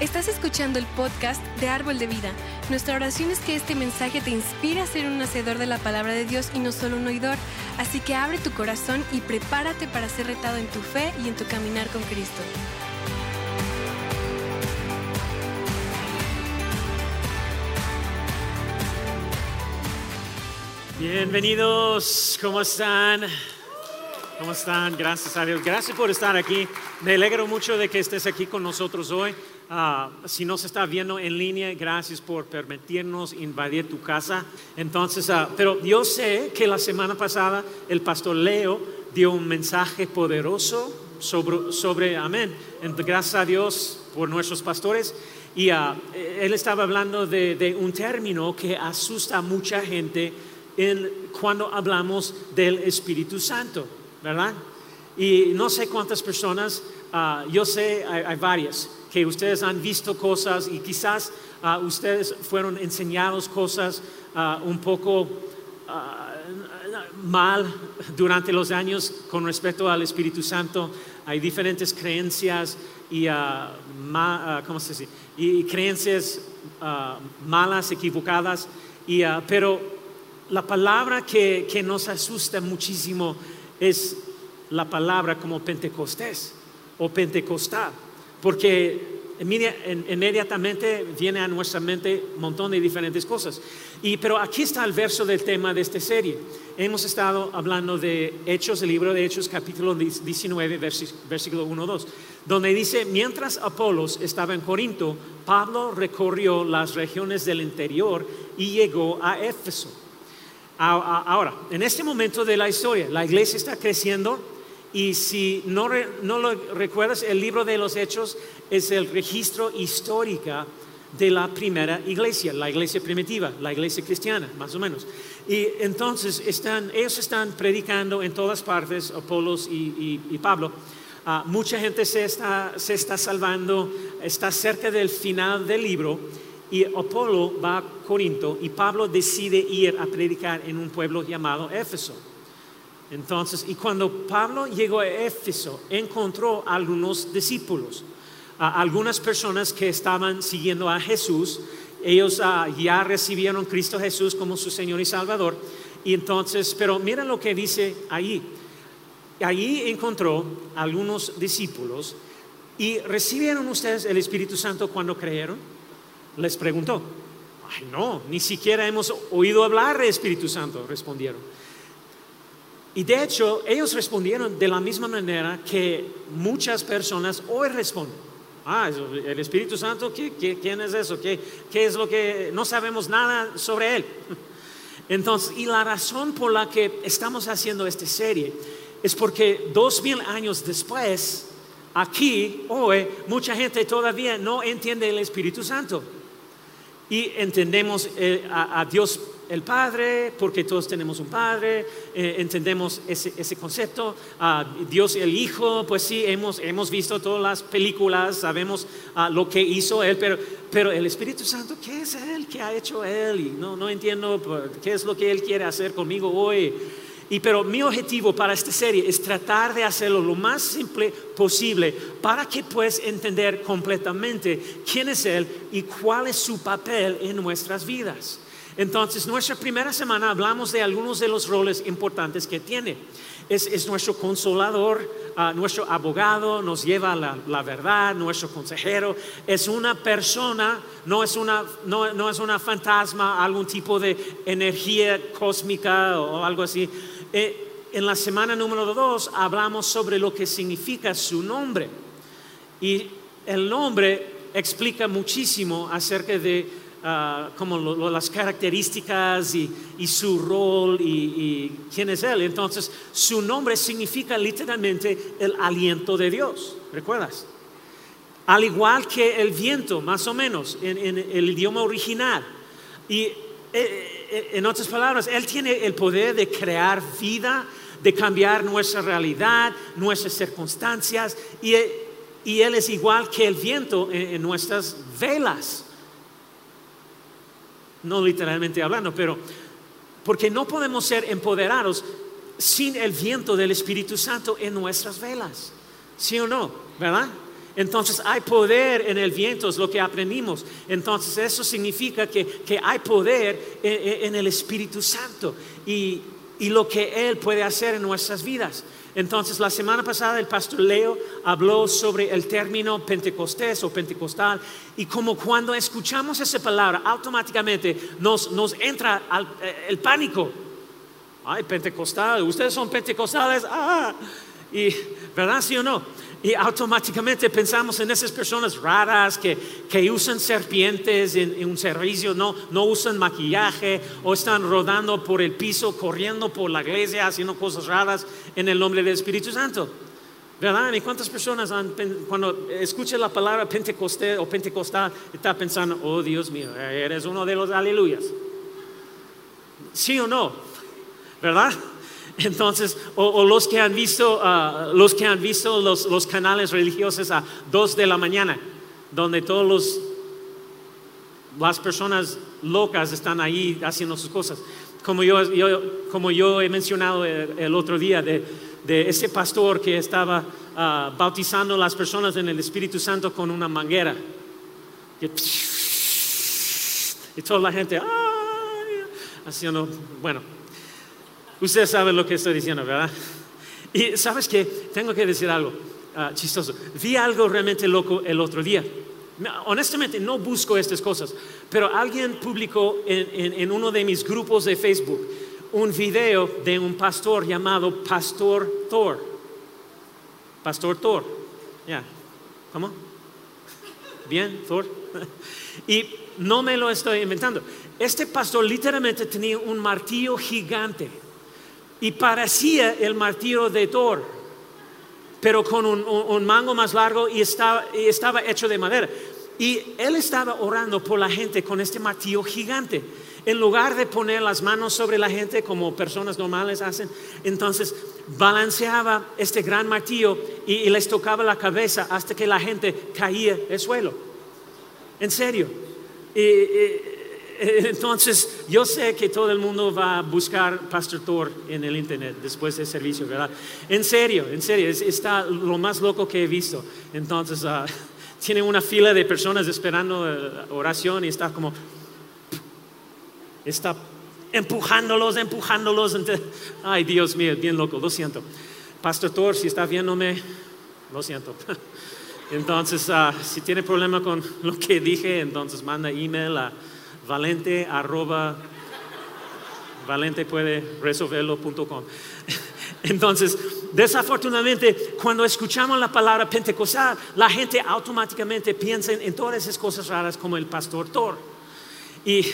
Estás escuchando el podcast de Árbol de Vida. Nuestra oración es que este mensaje te inspire a ser un hacedor de la palabra de Dios y no solo un oidor. Así que abre tu corazón y prepárate para ser retado en tu fe y en tu caminar con Cristo. Bienvenidos, ¿cómo están? ¿Cómo están? Gracias a Dios. Gracias por estar aquí. Me alegro mucho de que estés aquí con nosotros hoy. Ah, si nos está viendo en línea, gracias por permitirnos invadir tu casa. Entonces, ah, pero yo sé que la semana pasada el pastor Leo dio un mensaje poderoso sobre, sobre amén. gracias a Dios por nuestros pastores. Y ah, él estaba hablando de, de, un término que asusta a mucha gente en, cuando hablamos del Espíritu Santo, ¿verdad? Y no sé cuántas personas, yo sé, hay varias que ustedes han visto cosas y quizás ah, ustedes fueron enseñados cosas ah, un poco ah, mal durante los años con respecto al Espíritu Santo. Hay diferentes creencias y, y creencias malas, equivocadas, y, pero la palabra que nos asusta muchísimo es la palabra como Pentecostés o Pentecostal porque inmediatamente viene a nuestra mente un montón de diferentes cosas. Y, pero aquí está el verso del tema de esta serie. Hemos estado hablando de Hechos, el libro de Hechos, capítulo 19, versículo 1, 2, donde dice, mientras Apolos estaba en Corinto, Pablo recorrió las regiones del interior y llegó a Éfeso. Ahora, en este momento de la historia, la iglesia está creciendo, y si no, lo recuerdas, el libro de los Hechos es el registro histórico de la primera iglesia, la iglesia primitiva, la iglesia cristiana, más o menos. Y entonces están, ellos están predicando en todas partes, Apolos y, Pablo. Ah, mucha gente se está, se está salvando, está cerca del final del libro. Y Apolo va a Corinto y Pablo decide ir a predicar en un pueblo llamado Éfeso. Entonces, y cuando Pablo llegó a Éfeso, encontró a algunos discípulos, algunas personas que estaban siguiendo a Jesús. Ellos ah, ya recibieron Cristo Jesús como su Señor y Salvador. Y entonces, pero miren lo que dice ahí. Allí encontró a algunos discípulos y recibieron ustedes el Espíritu Santo cuando creyeron. Les preguntó. No, ni siquiera hemos oído hablar de Espíritu Santo, respondieron. Y de hecho, ellos respondieron de la misma manera que muchas personas hoy responden. Ah, el Espíritu Santo, quién es eso? ¿Qué, ¿Qué es lo que no sabemos nada sobre él? Entonces, y la razón por la que estamos haciendo esta serie es porque dos mil años después, aquí, hoy, mucha gente todavía no entiende el Espíritu Santo. Y entendemos eh, a, a Dios el Padre, porque todos tenemos un Padre, eh, entendemos ese, concepto. Ah, Dios el Hijo, pues sí, hemos, hemos visto todas las películas, sabemos ah, lo que hizo Él, pero, pero el Espíritu Santo, ¿qué es Él? ¿Qué ha hecho Él? Y no, no entiendo pues, qué es lo que Él quiere hacer conmigo hoy. Y pero mi objetivo para esta serie es tratar de hacerlo lo más simple posible para que puedas entender completamente quién es Él y cuál es su papel en nuestras vidas. Entonces, nuestra primera semana hablamos de algunos de los roles importantes que tiene. Es, nuestro consolador, ah, nuestro abogado, nos lleva la, verdad, nuestro consejero. Es una persona, no es una, no, es una fantasma, algún tipo de energía cósmica o algo así. Eh, en la semana número dos hablamos sobre lo que significa su nombre. Y el nombre explica muchísimo acerca de Ah, como las características y, su rol y, quién es Él. Entonces, su nombre significa literalmente el aliento de Dios, ¿recuerdas? Al igual que el viento, más o menos, en, el idioma original. Y eh, eh, en otras palabras, Él tiene el poder de crear vida, de cambiar nuestra realidad, nuestras circunstancias, y, Él es igual que el viento en nuestras velas no literalmente hablando, pero porque no podemos ser empoderados sin el viento del Espíritu Santo en nuestras velas. ¿Sí o no? ¿Verdad? Entonces hay poder en el viento, es lo que aprendimos. Entonces eso significa que, hay poder en, el Espíritu Santo y, y lo que Él puede hacer en nuestras vidas. Entonces, la semana pasada el pastor Leo habló sobre el término pentecostés o pentecostal y como cuando escuchamos esa palabra, automáticamente nos, entra el pánico. Ay, pentecostal, ustedes son pentecostales, ah, y, ¿verdad? ¿Sí o no? Y automáticamente pensamos en esas personas raras que, usan serpientes en, un servicio, no, no usan maquillaje o están rodando por el piso, corriendo por la iglesia, haciendo cosas raras en el nombre del Espíritu Santo. ¿Verdad? ¿Y cuántas personas cuando escuchan la palabra pentecostés o pentecostal, están pensando, oh Dios mío, eres uno de los aleluyas? ¿Sí o no? ¿Verdad? Entonces, o, los que han visto, ah, los, que han visto los, canales religiosos a dos de la mañana, donde todas las personas locas están ahí haciendo sus cosas. Como yo, he mencionado el, otro día de, ese pastor que estaba ah, bautizando a las personas en el Espíritu Santo con una manguera. Y, toda la gente, haciendo, bueno, Usted sabe lo que estoy diciendo, ¿verdad? Y sabes que tengo que decir algo ah, chistoso. Vi algo realmente loco el otro día. Honestamente, no busco estas cosas, pero alguien publicó en, uno de mis grupos de Facebook un video de un pastor llamado Pastor Thor. Pastor Thor. Ya. ¿Cómo? Bien, Thor. y no me lo estoy inventando. Este pastor literalmente tenía un martillo gigante y parecía el martillo de Thor, pero con un, mango más largo y estaba, hecho de madera. Y él estaba orando por la gente con este martillo gigante. En lugar de poner las manos sobre la gente como personas normales hacen, entonces balanceaba este gran martillo y, les tocaba la cabeza hasta que la gente caía al suelo. En serio. Entonces, yo sé que todo el mundo va a buscar Pastor Thor en el internet después del servicio, ¿verdad? En serio, en serio, está lo más loco que he visto. Entonces, uh, tiene una fila de personas esperando eh, oración y está como, está empujándolos, empujándolos. Ay, Dios mío, bien loco, lo siento. Pastor Thor, si está viéndome, lo siento. Entonces, uh, si tiene problema con lo que dije, entonces manda email a valente arroba valente puede resolverlo.com. Entonces, desafortunadamente, cuando escuchamos la palabra pentecostal, la gente automáticamente piensa en, todas esas cosas raras como el pastor Thor. Y,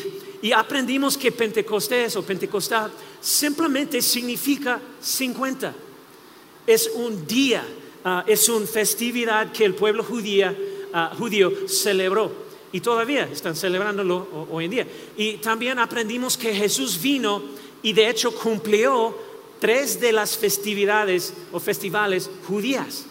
aprendimos que Pentecostés o Pentecostal simplemente significa 50. Es un día, ah, es una festividad que el pueblo judía, ah, judío celebró y todavía están celebrándolo hoy en día. Y también aprendimos que Jesús vino y de hecho cumplió tres de las festividades o festivales judías.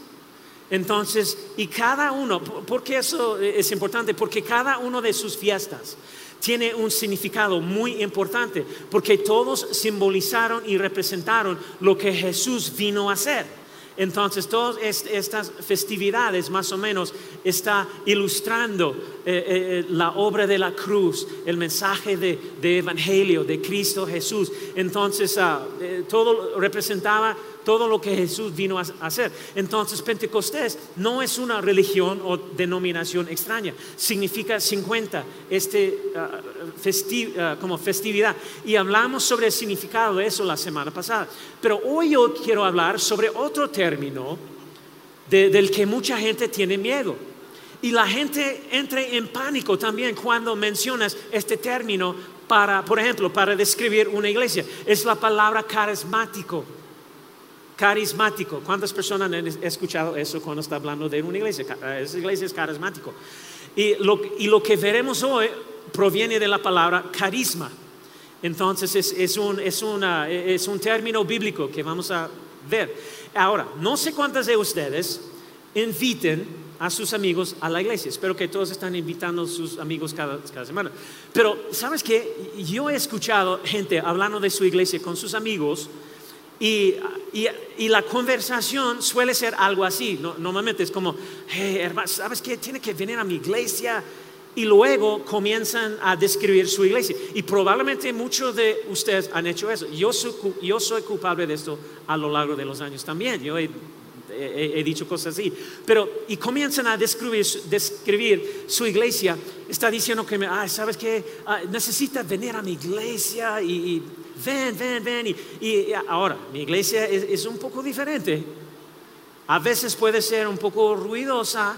Entonces, y cada uno, ¿por qué eso es importante? Porque cada uno de sus fiestas tiene un significado muy importante, porque todos simbolizaron y representaron lo que Jesús vino a hacer. Entonces, todas estas festividades más o menos está ilustrando eh, eh, eh, la obra de la cruz, el mensaje de, evangelio de Cristo Jesús. Entonces, ah, todo representaba todo lo que Jesús vino a hacer. Entonces, Pentecostés no es una religión o denominación extraña, significa 50, este, ah, ah, como festividad. Y hablamos sobre el significado de eso la semana pasada. Pero hoy yo quiero hablar sobre otro término del que mucha gente tiene miedo. Y la gente entra en pánico también cuando mencionas este término para, por ejemplo, para describir una iglesia. Es la palabra carismático carismático. ¿Cuántas personas han escuchado eso cuando está hablando de una iglesia? Eh, esa iglesia es carismático. Y lo, y lo que veremos hoy proviene de la palabra carisma. Entonces es, es, un, es, una, es un término bíblico que vamos a ver. Ahora, no sé cuántas de ustedes inviten a sus amigos a la iglesia. Espero que todos están invitando a sus amigos cada, cada semana. Pero, ¿sabes qué? Yo he escuchado gente hablando de su iglesia con sus amigos Y, y- y la conversación suele ser algo así. No- normalmente es como, hey, hermano, ¿sabes qué? Tiene que venir a mi iglesia. Y luego comienzan a describir su iglesia. Y probablemente muchos de ustedes han hecho eso. Yo soy, yo soy culpable de esto a lo largo de los años también. Yo he, he- he dicho cosas así. Pero, y comienzan a describir, describir su iglesia. Está diciendo que, me, "Ay, ¿sabes qué? Ah, venir a mi iglesia y, y ven, ven, ven. Y, y ahora, mi iglesia es, un poco diferente. A veces puede ser un poco ruidosa.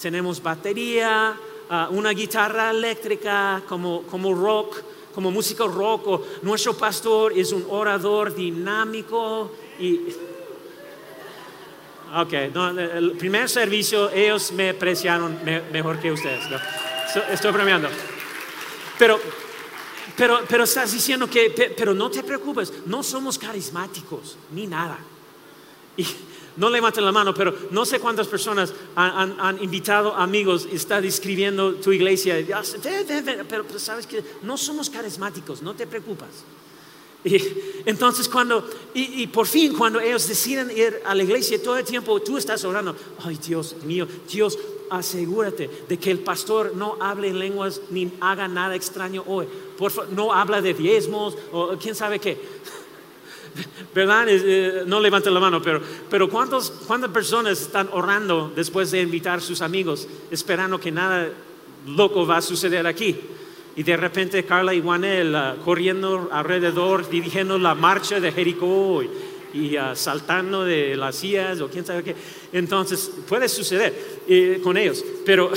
Tenemos batería, ah, una guitarra eléctrica como, como rock, como música rock. Nuestro pastor es un orador dinámico y... Ok, el primer servicio ellos me apreciaron me- mejor que ustedes. Estoy bromeando. Pero, pero, pero estás diciendo que, pe- pero no te preocupes, no somos carismáticos ni nada. Y no levanten la mano, pero no sé cuántas personas han, invitado amigos, está describiendo tu iglesia. Pero, sabes que no somos carismáticos, no te preocupes. Y entonces cuando, y, y por fin cuando ellos deciden ir a la iglesia todo el tiempo, tú estás orando, ay Dios mío, Dios, asegúrate de que el pastor no hable en lenguas ni haga nada extraño hoy. Por favor, no habla de diezmos o quién sabe qué. ¿Verdad? Eh, no levanten la mano, pero, pero ¿cuántos, ¿cuántas personas están orando después de invitar a sus amigos, esperando que nada loco va a suceder aquí? Y de repente Carla y Juanel ah, corriendo alrededor, dirigiendo la marcha de Jericó y, y, ah, saltando de las sillas o quién sabe qué. Entonces puede suceder eh, con ellos. Pero,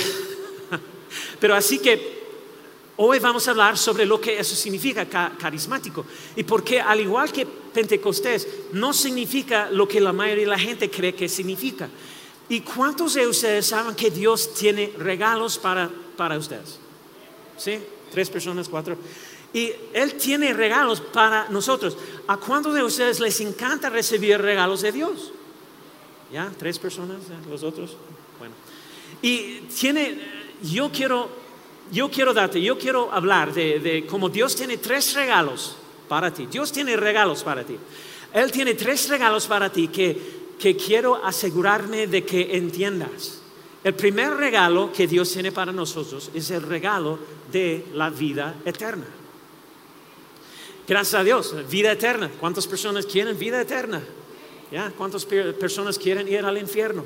pero así que Hoy vamos a hablar sobre lo que eso significa ca- carismático. Y porque al igual que Pentecostés, no significa lo que la mayoría de la gente cree que significa. ¿Y cuántos de ustedes saben que Dios tiene regalos para, para ustedes? ¿Sí? Tres personas, cuatro. Y Él tiene regalos para nosotros. ¿A cuántos de ustedes les encanta recibir regalos de Dios? ¿Ya? ¿Tres personas? ¿Los otros? Bueno. Y tiene, yo quiero, yo quiero darte, yo quiero hablar de, cómo Dios tiene tres regalos para ti. Dios tiene regalos para ti. Él tiene tres regalos para ti que, que quiero asegurarme de que entiendas. El primer regalo que Dios tiene para nosotros es el regalo de la vida eterna. Gracias a Dios, vida eterna. ¿Cuántas personas quieren vida eterna? ¿Ya? ¿Cuántas pe- personas quieren ir al infierno?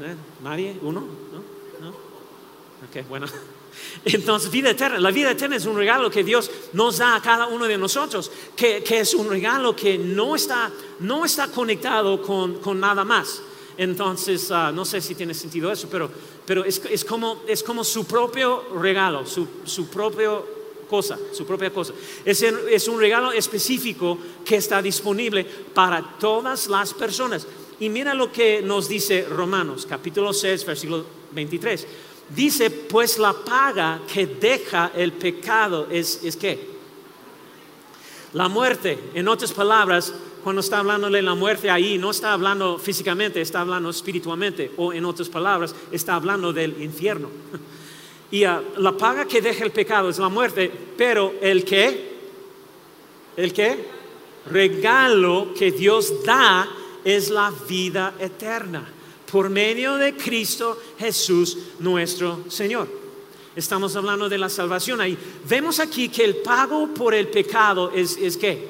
¿Eh? ¿Nadie? ¿Uno? ¿No? ¿No? Ok, bueno. Entonces, vida eterna. La vida eterna es un regalo que Dios nos da a cada uno de nosotros, que, que es un regalo que no está, no está conectado con, con nada más. Entonces, ah, no sé si tiene sentido eso, pero, pero es, es como, es como su propio regalo, su, su propio cosa, su propia cosa. Es, es un regalo específico que está disponible para todas las personas. Y mira lo que nos dice Romanos, capítulo 6, versículo 23. Dice, pues la paga que deja el pecado es, es qué? La muerte, en otras palabras, cuando está hablando de la muerte ahí, no está hablando físicamente, está hablando espiritualmente, o en otras palabras, está hablando del infierno. Y ah, la paga que deja el pecado es la muerte, pero el que, el que, regalo que Dios da es la vida eterna por medio de Cristo Jesús nuestro Señor. Estamos hablando de la salvación ahí. Vemos aquí que el pago por el pecado es, es qué?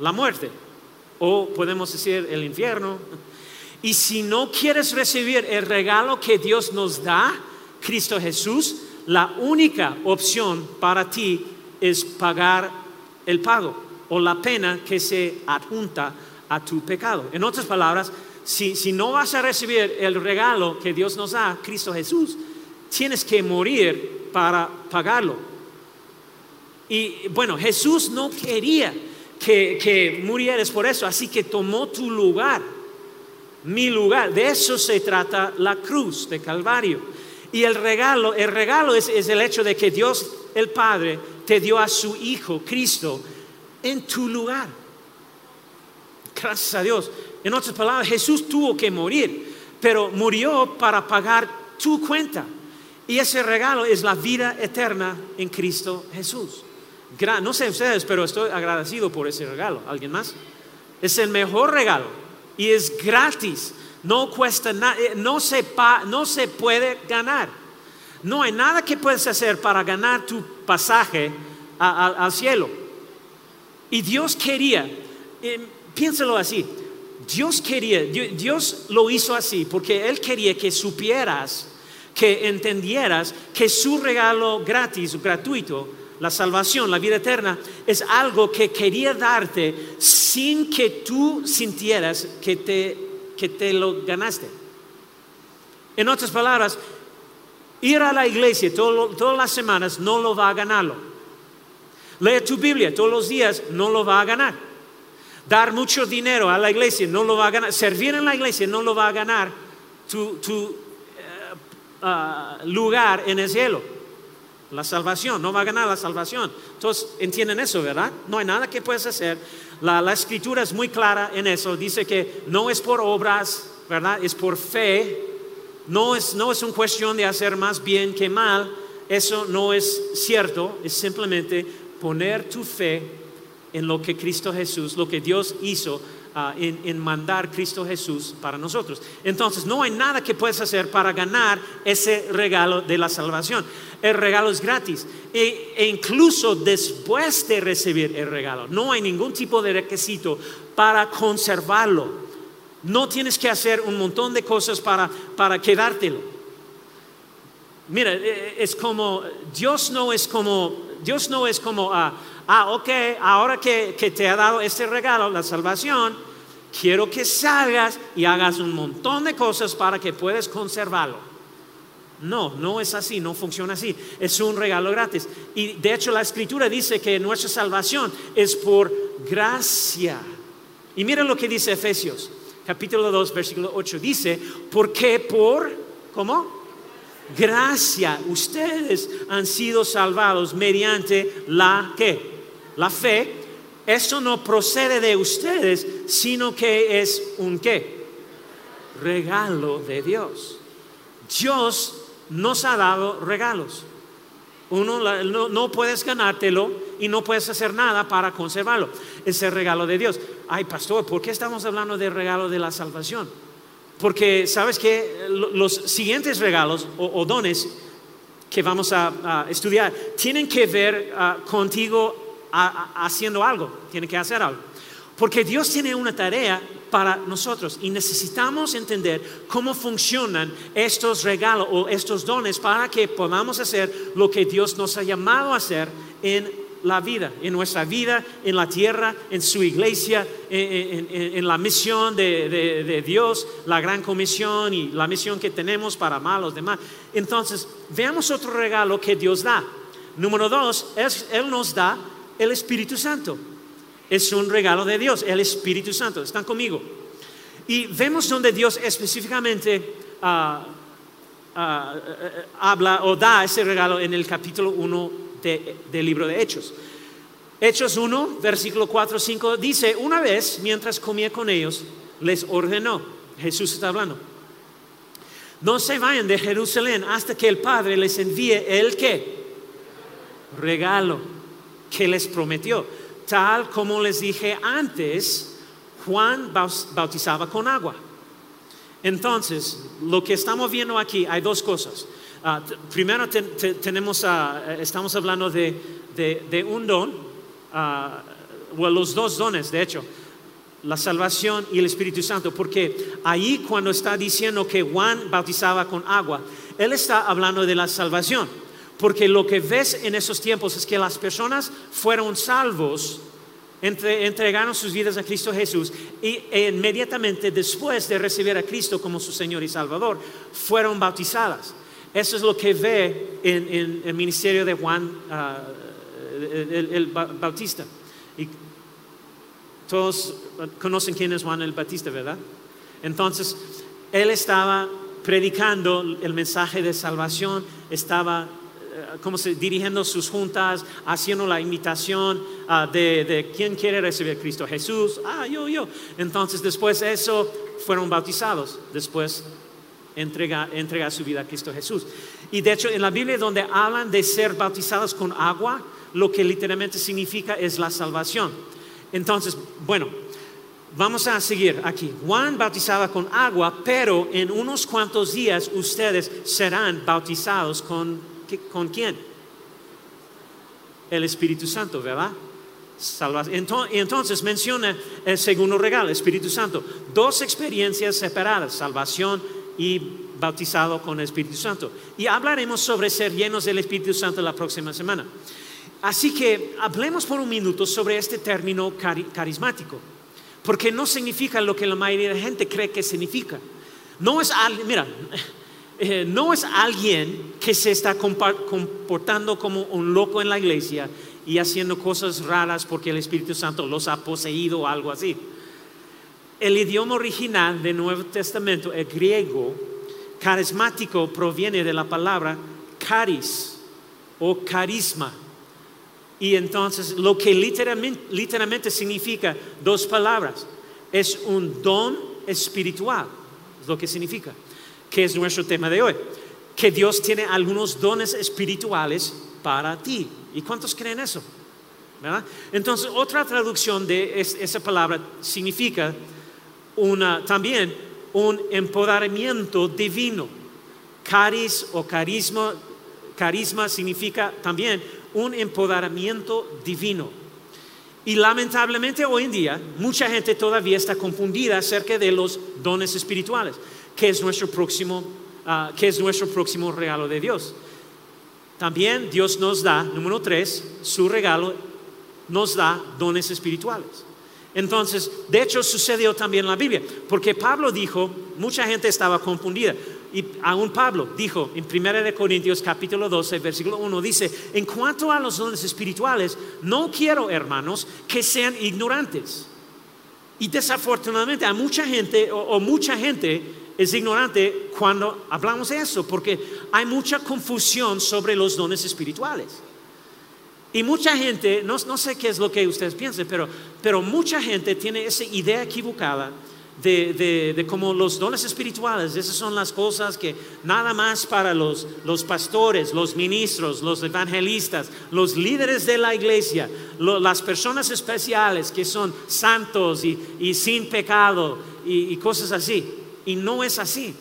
La muerte. O podemos decir el infierno. Y si no quieres recibir el regalo que Dios nos da, Cristo Jesús, la única opción para ti es pagar el pago o la pena que se adjunta a tu pecado. En otras palabras, si, si no vas a recibir el regalo que Dios nos da, Cristo Jesús, tienes que morir para pagarlo. Y bueno, Jesús no quería que, que murieras por eso, así que tomó tu lugar, mi lugar. De eso se trata la cruz de Calvario. Y el regalo, el regalo es, es el hecho de que Dios el Padre te dio a su Hijo, Cristo, en tu lugar. Gracias a Dios. En otras palabras, Jesús tuvo que morir, pero murió para pagar tu cuenta. Y ese regalo es la vida eterna en Cristo Jesús. No sé ustedes, pero estoy agradecido por ese regalo. ¿Alguien más? Es el mejor regalo y es gratis. No cuesta nada, no, se no se puede ganar. No hay nada que puedes hacer para ganar tu pasaje al cielo. Y Dios quería, eh, piénsalo así, Dios quería, Dios lo hizo así porque Él quería que supieras, que entendieras que su regalo gratis, gratuito, la salvación, la vida eterna, es algo que quería darte sin que tú sintieras que te, que te lo ganaste. En otras palabras, ir a la iglesia todas las semanas no lo va a ganarlo. Leer tu Biblia todos los días no lo va a ganar. Dar mucho dinero a la iglesia no lo va a ganar. Servir en la iglesia no lo va a ganar tu, eh, ah, lugar en el cielo. La salvación, no va a ganar la salvación. Entonces, entienden eso, ¿verdad? No hay nada que puedes hacer. La, la escritura es muy clara en eso. Dice que no es por obras, ¿verdad? Es por fe. No es, no es una cuestión de hacer más bien que mal. Eso no es cierto. Es simplemente poner tu fe en lo que Cristo Jesús, lo que Dios hizo ah, en, mandar Cristo Jesús para nosotros. Entonces, no hay nada que puedes hacer para ganar ese regalo de la salvación. El regalo es gratis. E, e, incluso después de recibir el regalo, no hay ningún tipo de requisito para conservarlo. No tienes que hacer un montón de cosas para, para quedártelo. Mira, e, e, es como, Dios no es como, Dios no es como, ah, ah, ok, ahora que, te ha dado este regalo, la salvación, quiero que salgas y hagas un montón de cosas para que puedas conservarlo. No, no es así, no funciona así. Es un regalo gratis. Y de hecho la escritura dice que nuestra salvación es por gracia. Y miren lo que dice Efesios, capítulo 2, versículo 8. Dice, porque por, ¿cómo? Gracia, ustedes han sido salvados mediante la la fe, eso no procede de ustedes, sino que es un qué? Regalo de Dios. Dios nos ha dado regalos. Uno no, puedes ganártelo y no puedes hacer nada para conservarlo. Es el regalo de Dios. Ay, pastor, ¿por qué estamos hablando del regalo de la salvación? Porque sabes que los siguientes regalos o, dones que vamos a, estudiar tienen que ver ah, contigo haciendo algo, tiene que hacer algo. Porque Dios tiene una tarea para nosotros y necesitamos entender cómo funcionan estos regalos o estos dones para que podamos hacer lo que Dios nos ha llamado a hacer en la vida, en nuestra vida, en la tierra, en su iglesia, en, la misión de, Dios, la gran comisión y la misión que tenemos para amar a los demás. Entonces, veamos otro regalo que Dios da. Número dos, Él nos da el Espíritu Santo. Es un regalo de Dios, el Espíritu Santo. ¿Están conmigo? Y vemos donde Dios específicamente ah, ah, habla o da ese regalo en el capítulo 1 del libro de Hechos. Hechos 1, versículo 4, 5 dice, una vez mientras comía con ellos, les ordenó, Jesús está hablando, no se vayan de Jerusalén hasta que el Padre les envíe el qué? Regalo que les prometió. Tal como les dije antes, Juan bautizaba con agua. Entonces, lo que estamos viendo aquí, hay dos cosas. Ah, primero, tenemos, estamos hablando de, un don, o los dos dones, de hecho, la salvación y el Espíritu Santo, porque ahí cuando está diciendo que Juan bautizaba con agua, él está hablando de la salvación. Porque lo que ves en esos tiempos es que las personas fueron salvos, entregaron sus vidas a Cristo Jesús y e inmediatamente después de recibir a Cristo como su Señor y Salvador, fueron bautizadas. Eso es lo que ve en, el ministerio de Juan ah, el, Bautista. Y todos conocen quién es Juan el Bautista, ¿verdad? Entonces, él estaba predicando el mensaje de salvación, estaba como se, dirigiendo sus juntas, haciendo la invitación ah, de, quién quiere recibir a Cristo. Jesús, ah, yo, yo. Entonces después de eso fueron bautizados, después entrega, entrega su vida a Cristo Jesús. Y de hecho en la Biblia donde hablan de ser bautizados con agua, lo que literalmente significa es la salvación. Entonces, bueno, Vamos a seguir aquí. Juan bautizaba con agua, pero en unos cuantos días ustedes serán bautizados con, ¿con quién? El Espíritu Santo, ¿verdad? Entonces menciona el segundo regalo, Espíritu Santo. Dos experiencias separadas, salvación y bautizado con el Espíritu Santo. Y hablaremos sobre ser llenos del Espíritu Santo la próxima semana. Así que hablemos por un minuto sobre este término carismático porque no significa lo que la mayoría de la gente cree que significa. No es, mira, eh, no es alguien que se está comportando como un loco en la iglesia y haciendo cosas raras porque el Espíritu Santo los ha poseído o algo así. El idioma original del Nuevo Testamento, el griego, carismático, proviene de la palabra caris o carisma y entonces lo que literalmente, significa dos palabras es un don espiritual, es lo que significa, que es nuestro tema de hoy. Que Dios tiene algunos dones espirituales para ti. ¿Y cuántos creen eso? Entonces, otra traducción de esa palabra significa también un empoderamiento divino. Caris o carisma, carisma significa también un empoderamiento divino. Y lamentablemente hoy en día mucha gente todavía está confundida acerca de los dones espirituales, que es nuestro próximo, ah, que es nuestro próximo regalo de Dios. También Dios nos da, número tres, su regalo nos da dones espirituales. Entonces, de hecho sucedió también en la Biblia, porque Pablo dijo, mucha gente estaba confundida. Y aún Pablo dijo en 1 Corintios capítulo 12, versículo 1, dice, en cuanto a los dones espirituales, no quiero, hermanos, que sean ignorantes. Y desafortunadamente a mucha gente, o, mucha gente es ignorante cuando hablamos de eso, porque hay mucha confusión sobre los dones espirituales. Y mucha gente, no, sé qué es lo que ustedes piensan, pero, pero mucha gente tiene esa idea equivocada de, de, como los dones espirituales, esas son las cosas que nada más para los, los pastores, los ministros, los evangelistas, los líderes de la iglesia, las personas especiales que son santos y, sin pecado y, cosas así. Y no es así.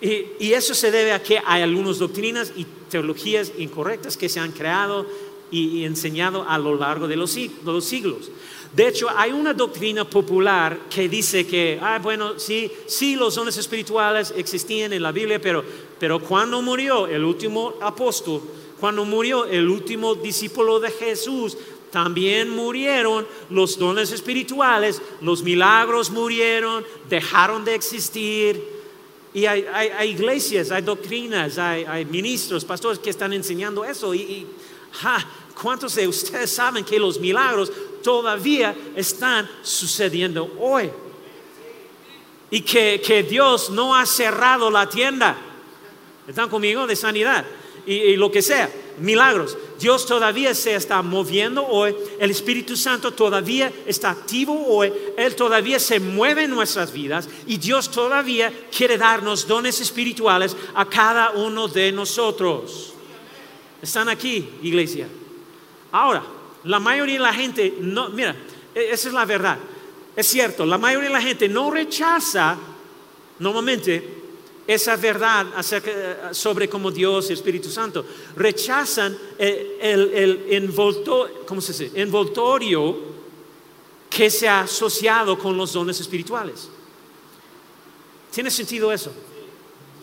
Y, y, eso se debe a que hay algunas doctrinas y teologías incorrectas que se han creado y, enseñado a lo largo de los, siglos. De hecho, hay una doctrina popular que dice que, ah, bueno, sí, sí, los dones espirituales existían en la Biblia, pero, pero cuando murió el último apóstol, cuando murió el último discípulo de Jesús, también murieron los dones espirituales, los milagros murieron, dejaron de existir. Y hay, iglesias, hay doctrinas, hay, ministros, pastores que están enseñando eso. Y, ¿cuántos de ustedes saben que los milagros todavía están sucediendo hoy. Y que, Dios no ha cerrado la tienda. ¿Están conmigo? De sanidad. Y, lo que sea, milagros. Dios todavía se está moviendo hoy, el Espíritu Santo todavía está activo hoy, Él todavía se mueve en nuestras vidas y Dios todavía quiere darnos dones espirituales a cada uno de nosotros. ¿Están aquí, iglesia? Ahora, la mayoría de la gente no, mira, e, esa es la verdad. Es cierto, la mayoría de la gente no rechaza normalmente esa verdad eh, sobre cómo Dios y Espíritu Santo. Rechazan el, el, envoltorio que se ha asociado con los dones espirituales. ¿Tiene sentido eso?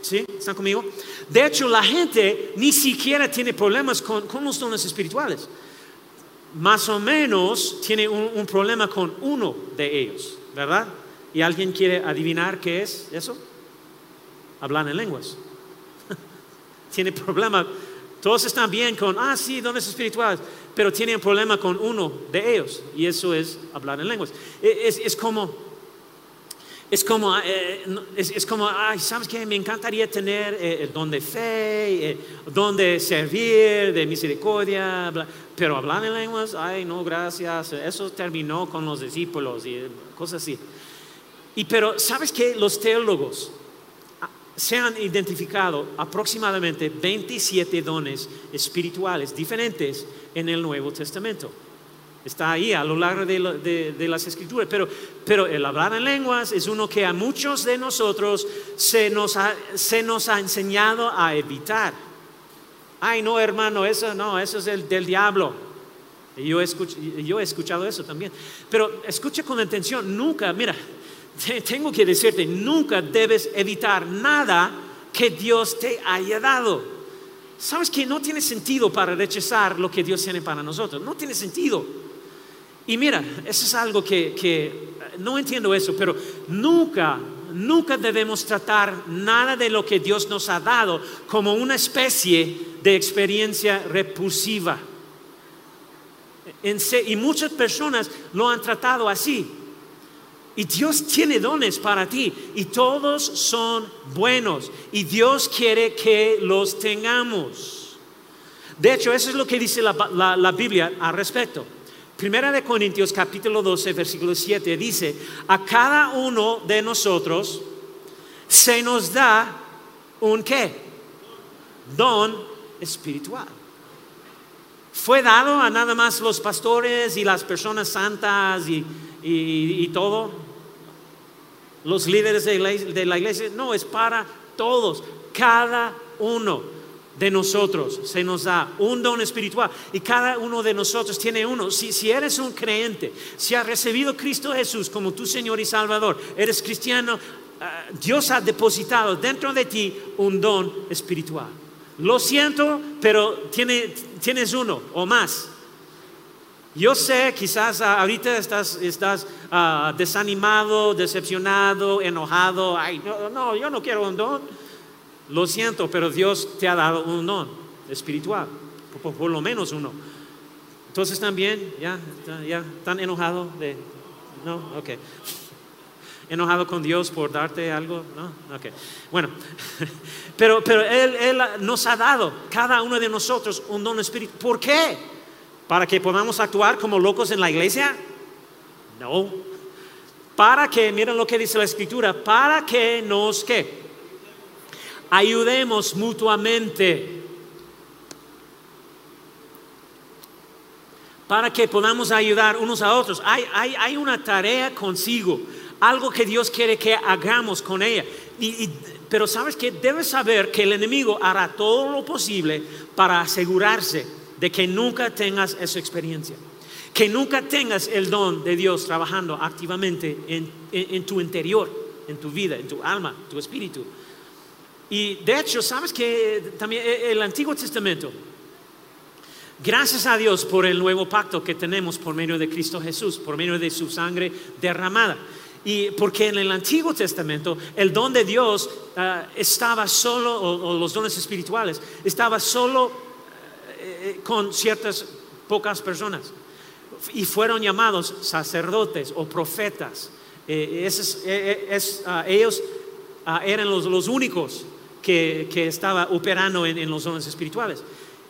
¿Sí? ¿Están conmigo? De hecho, la gente ni siquiera tiene problemas con, con los dones espirituales más o menos tiene un, problema con uno de ellos, ¿verdad? ¿Y alguien quiere adivinar qué es eso? Hablar en lenguas. tiene problema. Todos están bien con, ah, sí, dones espirituales, pero tienen problema con uno de ellos, y eso es hablar en lenguas. E, es como es como, eh, es, como, ay, ¿sabes qué? Me encantaría tener eh, el don de fe, eh, don de servir, de misericordia, pero hablar en lenguas, ay, no, gracias. Eso terminó con los discípulos y cosas así. Y pero, ¿sabes qué? Los teólogos ah, se han identificado aproximadamente 27 dones espirituales diferentes en el Nuevo Testamento. Está ahí a lo largo de, las escrituras. Pero, el hablar en lenguas es uno que a muchos de nosotros se nos ha, enseñado a evitar. Ay, no, hermano, eso no, eso es del, del diablo. Yo he escuchado eso también. Pero escucha con atención, nunca, mira, tengo que decirte, nunca debes evitar nada que Dios te haya dado. Sabes que no tiene sentido para rechazar lo que Dios tiene para nosotros. No tiene sentido. Y mira, eso es algo que, no entiendo eso, pero nunca, nunca debemos tratar nada de lo que Dios nos ha dado como una especie de experiencia repulsiva. y muchas personas lo han tratado así. Y Dios tiene dones para ti y todos son buenos y Dios quiere que los tengamos. De hecho, eso es lo que dice la Biblia al respecto. Primera de Corintios capítulo 12, versículo 7 dice, a cada uno de nosotros se nos da un qué? Don espiritual. Fue dado a nada más los pastores y las personas santas y, todo, los líderes de la iglesia. No, es para todos, cada uno de nosotros se nos da un don espiritual y cada uno de nosotros tiene uno. Si, eres un creyente, si has recibido Cristo Jesús como tu Señor y Salvador, eres cristiano, ah, Dios ha depositado dentro de ti un don espiritual. Lo siento, pero tienes uno o más. Yo sé, quizás ah, ahorita estás, estás ah, desanimado, decepcionado, enojado. Ay, no, no, yo no quiero un don. Lo siento, pero Dios te ha dado un don espiritual, por, lo menos uno. Entonces también, ya, ya, tan enojado de, no, ok. Enojado con Dios por darte algo, no, ok. Bueno, pero, pero él, él nos ha dado, cada uno de nosotros, un don espiritual. ¿Por qué? ¿Para que podamos actuar como locos en la iglesia? No. Para que, miren lo que dice la escritura, para que nos, ¿qué? Ayudemos mutuamente para que podamos ayudar unos a otros. Hay, una tarea consigo, algo que Dios quiere que hagamos con ella. pero sabes que debes saber que el enemigo hará todo lo posible para asegurarse de que nunca tengas esa experiencia, que nunca tengas el don de Dios trabajando activamente en tu interior, en tu vida, en tu alma, tu espíritu. Y de hecho, ¿sabes que también eh, el Antiguo Testamento, gracias a Dios por el nuevo pacto que tenemos por medio de Cristo Jesús, por medio de su sangre derramada. Y porque en el Antiguo Testamento el don de Dios ah, estaba solo, o, los dones espirituales, estaba solo eh, con ciertas pocas personas. Y fueron llamados sacerdotes o profetas. Eh, ah, ellos ah, eran los únicos que, estaba operando en, los dones espirituales.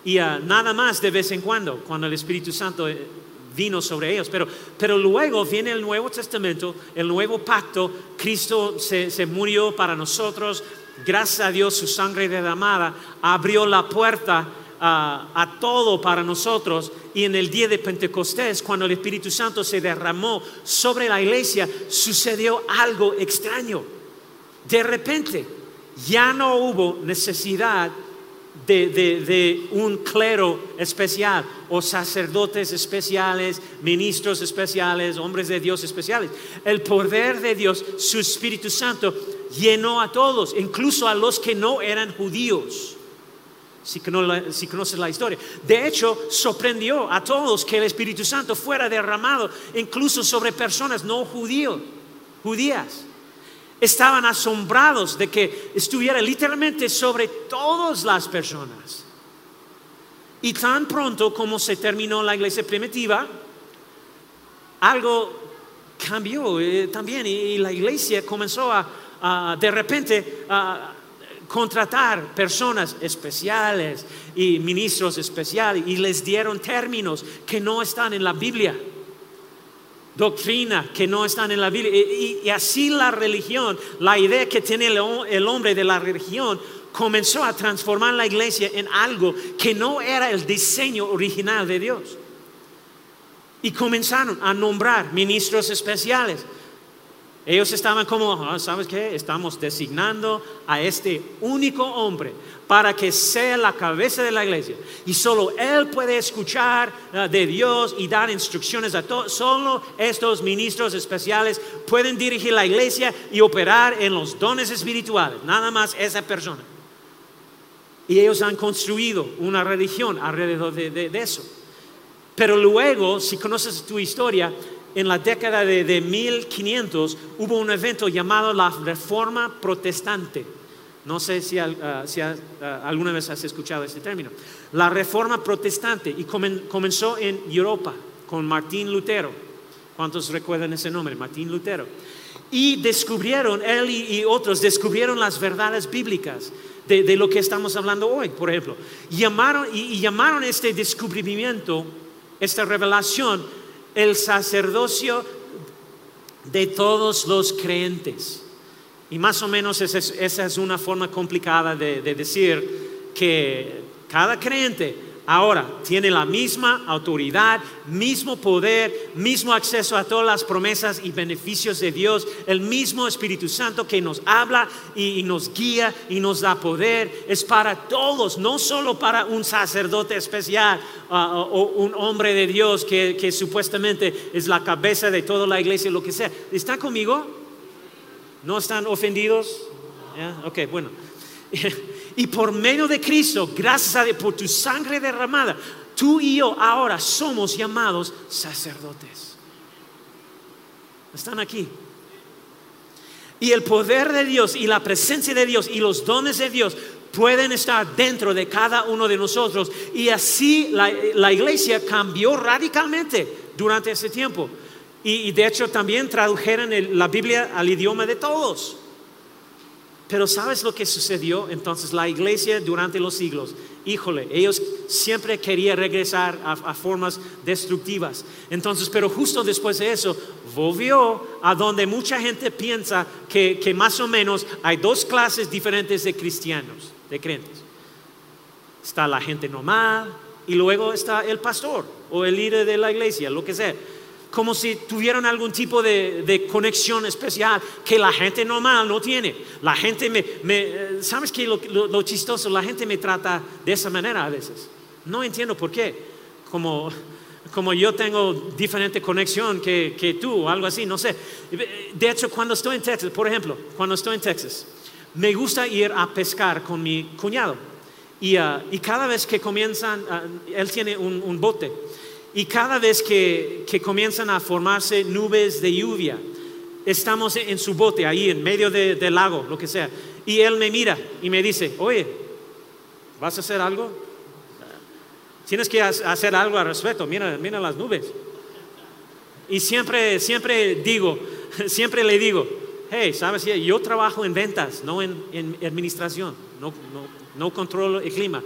Y ah, nada más de vez en cuando, cuando el Espíritu Santo eh, vino sobre ellos. Pero, pero luego viene el Nuevo Testamento, el nuevo pacto, Cristo se, murió para nosotros, gracias a Dios su sangre derramada abrió la puerta ah, a todo para nosotros. Y en el día de Pentecostés, cuando el Espíritu Santo se derramó sobre la iglesia, sucedió algo extraño. De repente, ya no hubo necesidad de, un clero especial o sacerdotes especiales, ministros especiales, hombres de Dios especiales. El poder de Dios, su Espíritu Santo, llenó a todos, incluso a los que no eran judíos. Si, conoces la historia. De hecho, sorprendió a todos que el Espíritu Santo fuera derramado incluso sobre personas no judíos, judías estaban asombrados de que estuviera literalmente sobre todas las personas. Y tan pronto como se terminó la iglesia primitiva, algo cambió eh, también y, la iglesia comenzó a, de repente a contratar personas especiales y ministros especiales y les dieron términos que no están en la Biblia doctrina que no están en la Biblia. Y, así la religión, la idea que tiene el, hombre de la religión, comenzó a transformar la iglesia en algo que no era el diseño original de Dios. Y comenzaron a nombrar ministros especiales. Ellos estaban como, ah, ¿sabes qué? Estamos designando a este único hombre para que sea la cabeza de la iglesia. Y solo Él puede escuchar ah, de Dios y dar instrucciones a todos. Solo estos ministros especiales pueden dirigir la iglesia y operar en los dones espirituales. Nada más esa persona. Y ellos han construido una religión alrededor de eso. Pero luego, si conoces tu historia, en la década de, 1500 hubo un evento llamado la Reforma Protestante. No sé si, ah, ah, alguna vez has escuchado este término. La Reforma Protestante y comenzó en Europa con Martín Lutero. ¿Cuántos recuerdan ese nombre? Martín Lutero. Y descubrieron, él y, otros descubrieron las verdades bíblicas de, lo que estamos hablando hoy, por ejemplo. Llamaron, y, y llamaron este descubrimiento, esta revelación, el sacerdocio de todos los creyentes. Y más o menos esa es, una forma complicada de, de decir que cada creyente ahora tiene la misma autoridad, mismo poder, mismo acceso a todas las promesas y beneficios de Dios, el mismo Espíritu Santo que nos habla y, nos guía y nos da poder, es para todos, no solo para un sacerdote especial ah, o un hombre de Dios que, supuestamente es la cabeza de toda la iglesia, lo que sea. ¿Están conmigo? ¿No están ofendidos? Ok, bueno. Y por medio de Cristo, gracias a Dios, por tu sangre derramada, tú y yo ahora somos llamados sacerdotes. Están aquí. Y el poder de Dios y la presencia de Dios y los dones de Dios pueden estar dentro de cada uno de nosotros. Y así la, iglesia cambió radicalmente durante ese tiempo. Y, de hecho también tradujeron la Biblia al idioma de todos. Pero ¿sabes lo que sucedió? Entonces la iglesia durante los siglos, híjole, ellos siempre querían regresar a, formas destructivas. Entonces, pero justo después de eso, volvió a donde mucha gente piensa que, que más o menos hay dos clases diferentes de cristianos, de creyentes. Está la gente normal y luego está el pastor o el líder de la iglesia, lo que sea como si tuvieran algún tipo de, conexión especial que la gente normal no tiene. La gente me, ¿sabes qué? Lo, chistoso? La gente me trata de esa manera a veces. No entiendo por qué. Como, como yo tengo diferente conexión que, que tú algo así, no sé. De hecho, cuando estoy en Texas, por ejemplo, cuando estoy en Texas, me gusta ir a pescar con mi cuñado. Y, ah, y cada vez que comienzan, ah, él tiene un, un bote. Y cada vez que, comienzan a formarse nubes de lluvia, estamos en su bote, ahí en medio del lago, lo que sea. Y él me mira y me dice, oye, ¿vas a hacer algo? Tienes que hacer algo al respecto, mira, mira las nubes. Y siempre, siempre digo, siempre le digo, hey, ¿sabes? Yo trabajo en ventas, no en, administración, no, no, no controlo el clima.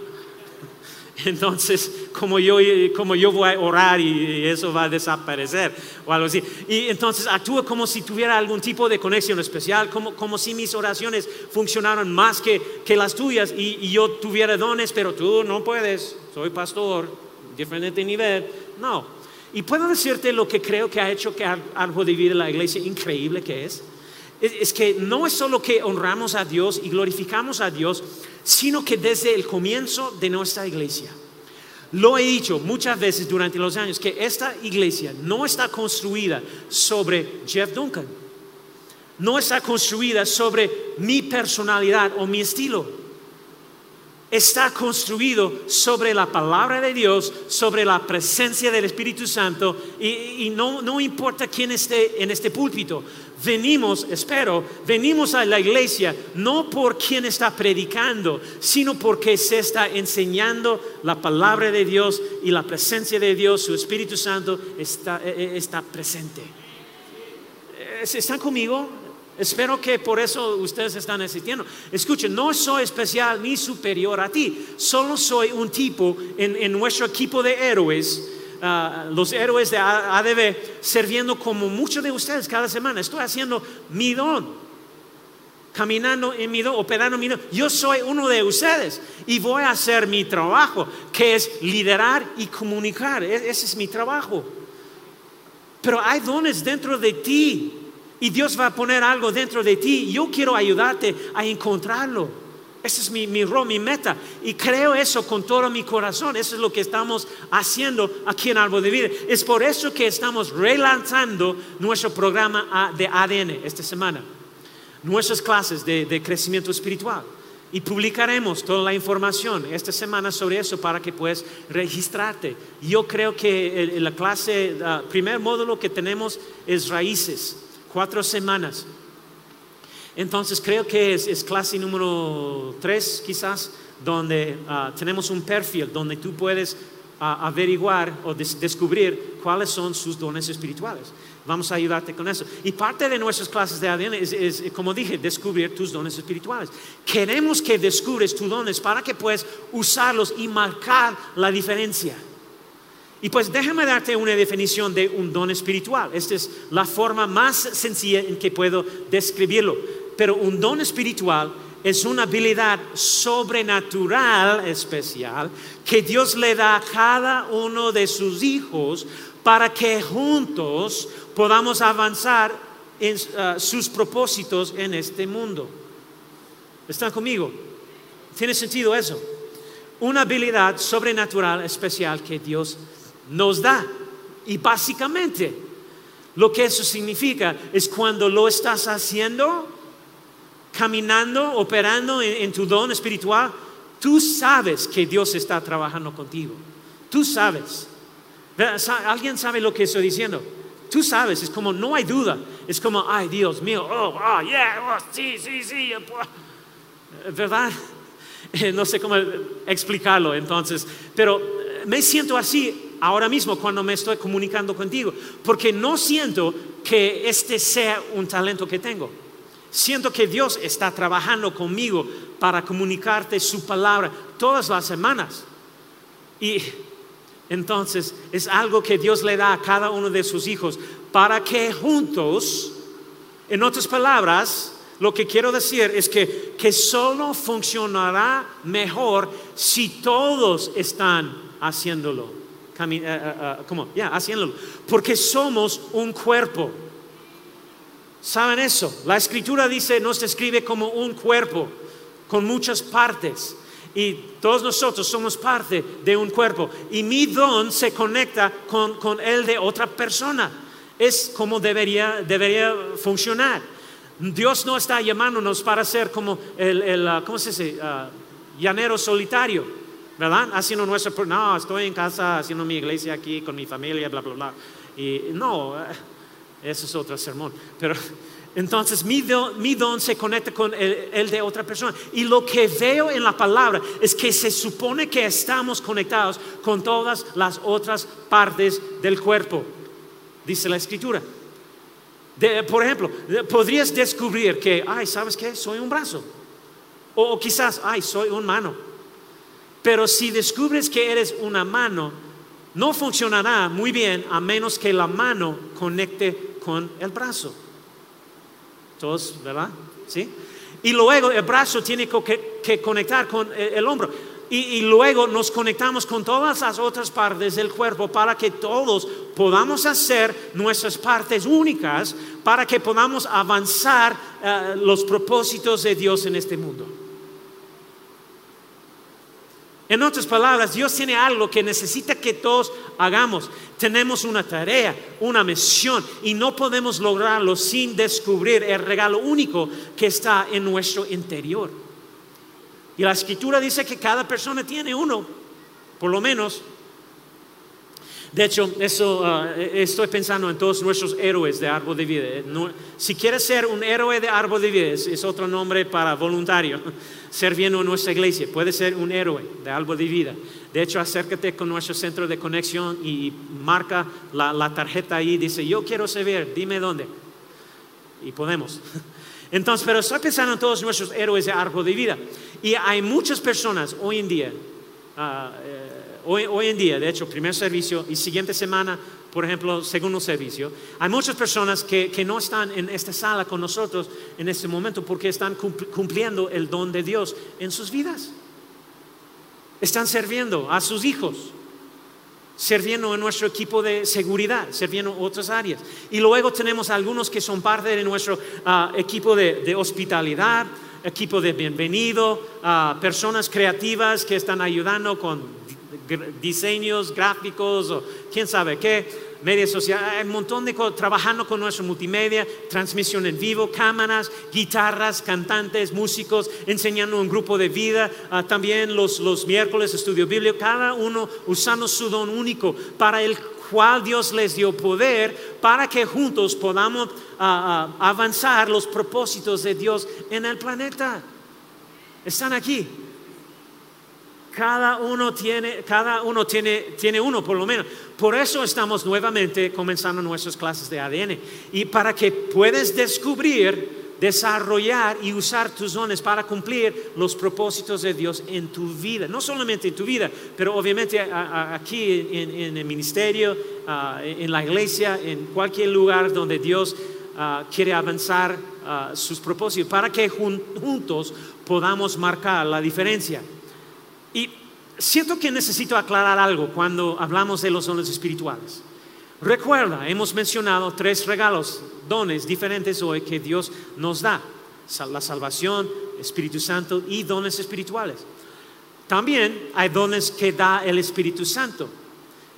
Entonces, como yo, como yo voy a orar y eso va a desaparecer o algo así. Y entonces actúa como si tuviera algún tipo de conexión especial, como, como si mis oraciones funcionaran más que, que las tuyas y, yo tuviera dones, pero tú no puedes, soy pastor, diferente nivel. No. Y puedo decirte lo que creo que ha hecho que algo de la iglesia increíble que es. Es que no es solo que honramos a Dios y glorificamos a Dios, sino que desde el comienzo de nuestra iglesia. Lo he dicho muchas veces durante los años que esta iglesia no está construida sobre Jeff Duncan, no está construida sobre mi personalidad o mi estilo está construido sobre la palabra de Dios, sobre la presencia del Espíritu Santo y, no, no, importa quién esté en este púlpito. Venimos, espero, venimos a la iglesia no por quien está predicando, sino porque se está enseñando la palabra de Dios y la presencia de Dios, su Espíritu Santo está, eh, eh, está presente. Eh, ¿Están conmigo? Espero que por eso ustedes están asistiendo. Escuchen, no soy especial ni superior a ti, solo soy un tipo en, nuestro equipo de héroes. Ah, los héroes de ADB sirviendo como muchos de ustedes cada semana. Estoy haciendo mi don, caminando en mi don, operando mi don. Yo soy uno de ustedes y voy a hacer mi trabajo, que es liderar y comunicar. E-, ese es mi trabajo. Pero hay dones dentro de ti y Dios va a poner algo dentro de ti. Yo quiero ayudarte a encontrarlo. Ese es mi, mi rol, mi meta. Y creo eso con todo mi corazón. Eso es lo que estamos haciendo aquí en Árbol de Vida. Es por eso que estamos relanzando nuestro programa de ADN esta semana. Nuestras clases de, de crecimiento espiritual. Y publicaremos toda la información esta semana sobre eso para que puedas registrarte. Yo creo que la clase, el primer módulo que tenemos es raíces, cuatro semanas. Entonces creo que es, clase número tres quizás, donde ah, tenemos un perfil, donde tú puedes ah, averiguar o descubrir cuáles son sus dones espirituales. Vamos a ayudarte con eso. Y parte de nuestras clases de ADN es, como dije, descubrir tus dones espirituales. Queremos que descubres tus dones para que puedas usarlos y marcar la diferencia. Y pues déjame darte una definición de un don espiritual. Esta es la forma más sencilla en que puedo describirlo. Pero un don espiritual es una habilidad sobrenatural especial que Dios le da a cada uno de sus hijos para que juntos podamos avanzar en ah, sus propósitos en este mundo. ¿Están conmigo? ¿Tiene sentido eso? Una habilidad sobrenatural especial que Dios nos da. Y básicamente lo que eso significa es cuando lo estás haciendo, caminando, operando en, en tu don espiritual, tú sabes que Dios está trabajando contigo. Tú sabes. ¿Alguien sabe lo que estoy diciendo? Tú sabes, es como no hay duda. Es como, ay Dios mío, oh, oh yeah, oh, sí, sí, sí. ¿Verdad? No sé cómo explicarlo entonces, pero me siento así ahora mismo cuando me estoy comunicando contigo, porque no siento que este sea un talento que tengo. Siento que Dios está trabajando conmigo para comunicarte su palabra todas las semanas. Y entonces es algo que Dios le da a cada uno de sus hijos para que juntos, en otras palabras, lo que quiero decir es que, que solo funcionará mejor si todos están haciéndolo. ¿Cómo? Ya, haciéndolo. Porque somos un cuerpo. ¿Saben eso? La escritura dice, nos describe como un cuerpo, con muchas partes. Y todos nosotros somos parte de un cuerpo. Y mi don se conecta con, con el de otra persona. Es como debería, debería funcionar. Dios no está llamándonos para ser como el, el ah, ¿cómo se dice? Uh, llanero solitario, ¿verdad? Haciendo nuestro, no, estoy en casa haciendo mi iglesia aquí con mi familia, bla, bla, bla. Y no, eso es otro sermón. Pero entonces mi don, se conecta con el, de otra persona. Y lo que veo en la palabra es que se supone que estamos conectados con todas las otras partes del cuerpo, dice la escritura. por ejemplo, podrías descubrir que, ay, ¿sabes qué? Soy un brazo. O, quizás, ay, soy una mano. Pero si descubres que eres una mano, no funcionará muy bien a menos que la mano conecte con el brazo. Todos, ¿verdad? ¿Sí? Y luego el brazo tiene que, conectar con el, hombro. Y, luego nos conectamos con todas las otras partes del cuerpo para que todos podamos hacer nuestras partes únicas, para que podamos avanzar eh, los propósitos de Dios en este mundo. En otras palabras, Dios tiene algo que necesita que todos hagamos. Tenemos una tarea, una misión y no podemos lograrlo sin descubrir el regalo único que está en nuestro interior. Y la escritura dice que cada persona tiene uno, por lo menos de hecho, eso ah, estoy pensando en todos nuestros héroes de árbol de vida. si quieres ser un héroe de árbol de vida, es, otro nombre para voluntario, serviendo en nuestra iglesia. Puedes ser un héroe de árbol de vida. De hecho, acércate con nuestro centro de conexión y marca la, tarjeta ahí. Dice, yo quiero servir, dime dónde. Y podemos. Entonces, pero estoy pensando en todos nuestros héroes de árbol de vida. Y hay muchas personas hoy en día. Uh, hoy, en día, de hecho, primer servicio y siguiente semana, por ejemplo, segundo servicio, hay muchas personas que, no están en esta sala con nosotros en este momento porque están cumpliendo el don de Dios en sus vidas. Están sirviendo a sus hijos. sirviendo en nuestro equipo de seguridad, sirviendo en otras áreas. Y luego tenemos algunos que son parte de nuestro ah, equipo de, hospitalidad, equipo de bienvenido, ah, personas creativas que están ayudando con diseños gráficos o quién sabe qué media social, hay un montón de cosas, trabajando con nuestro multimedia, transmisión en vivo, cámaras, guitarras, cantantes, músicos, enseñando un grupo de vida, ah, también los, los miércoles estudio bíblico, cada uno usando su don único para el cual Dios les dio poder para que juntos podamos ah, ah, avanzar los propósitos de Dios en el planeta. Están aquí. Cada uno tiene, cada uno tiene, tiene uno por lo menos. Por eso estamos nuevamente comenzando nuestras clases de ADN. Y para que puedas descubrir, desarrollar y usar tus dones para cumplir los propósitos de Dios en tu vida. No solamente en tu vida, pero obviamente aquí en, el ministerio, en la iglesia, en cualquier lugar donde Dios quiere avanzar sus propósitos, para que juntos podamos marcar la diferencia. Siento que necesito aclarar algo cuando hablamos de los dones espirituales. Recuerda, hemos mencionado tres regalos, dones diferentes hoy que Dios nos da. La salvación, Espíritu Santo y dones espirituales. También hay dones que da el Espíritu Santo.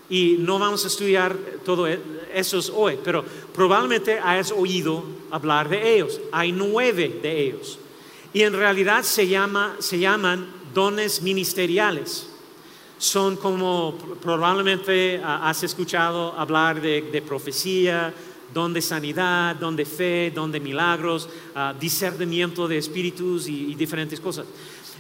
Y no vamos a estudiar todo e-, esos hoy, pero probablemente hayas oído hablar de ellos. Hay nueve de ellos. Y en realidad se, llama, se llaman dones ministeriales. Son como probablemente ah, has escuchado hablar de, profecía, don de sanidad, don de fe, don de milagros, ah, discernimiento de espíritus y, diferentes cosas.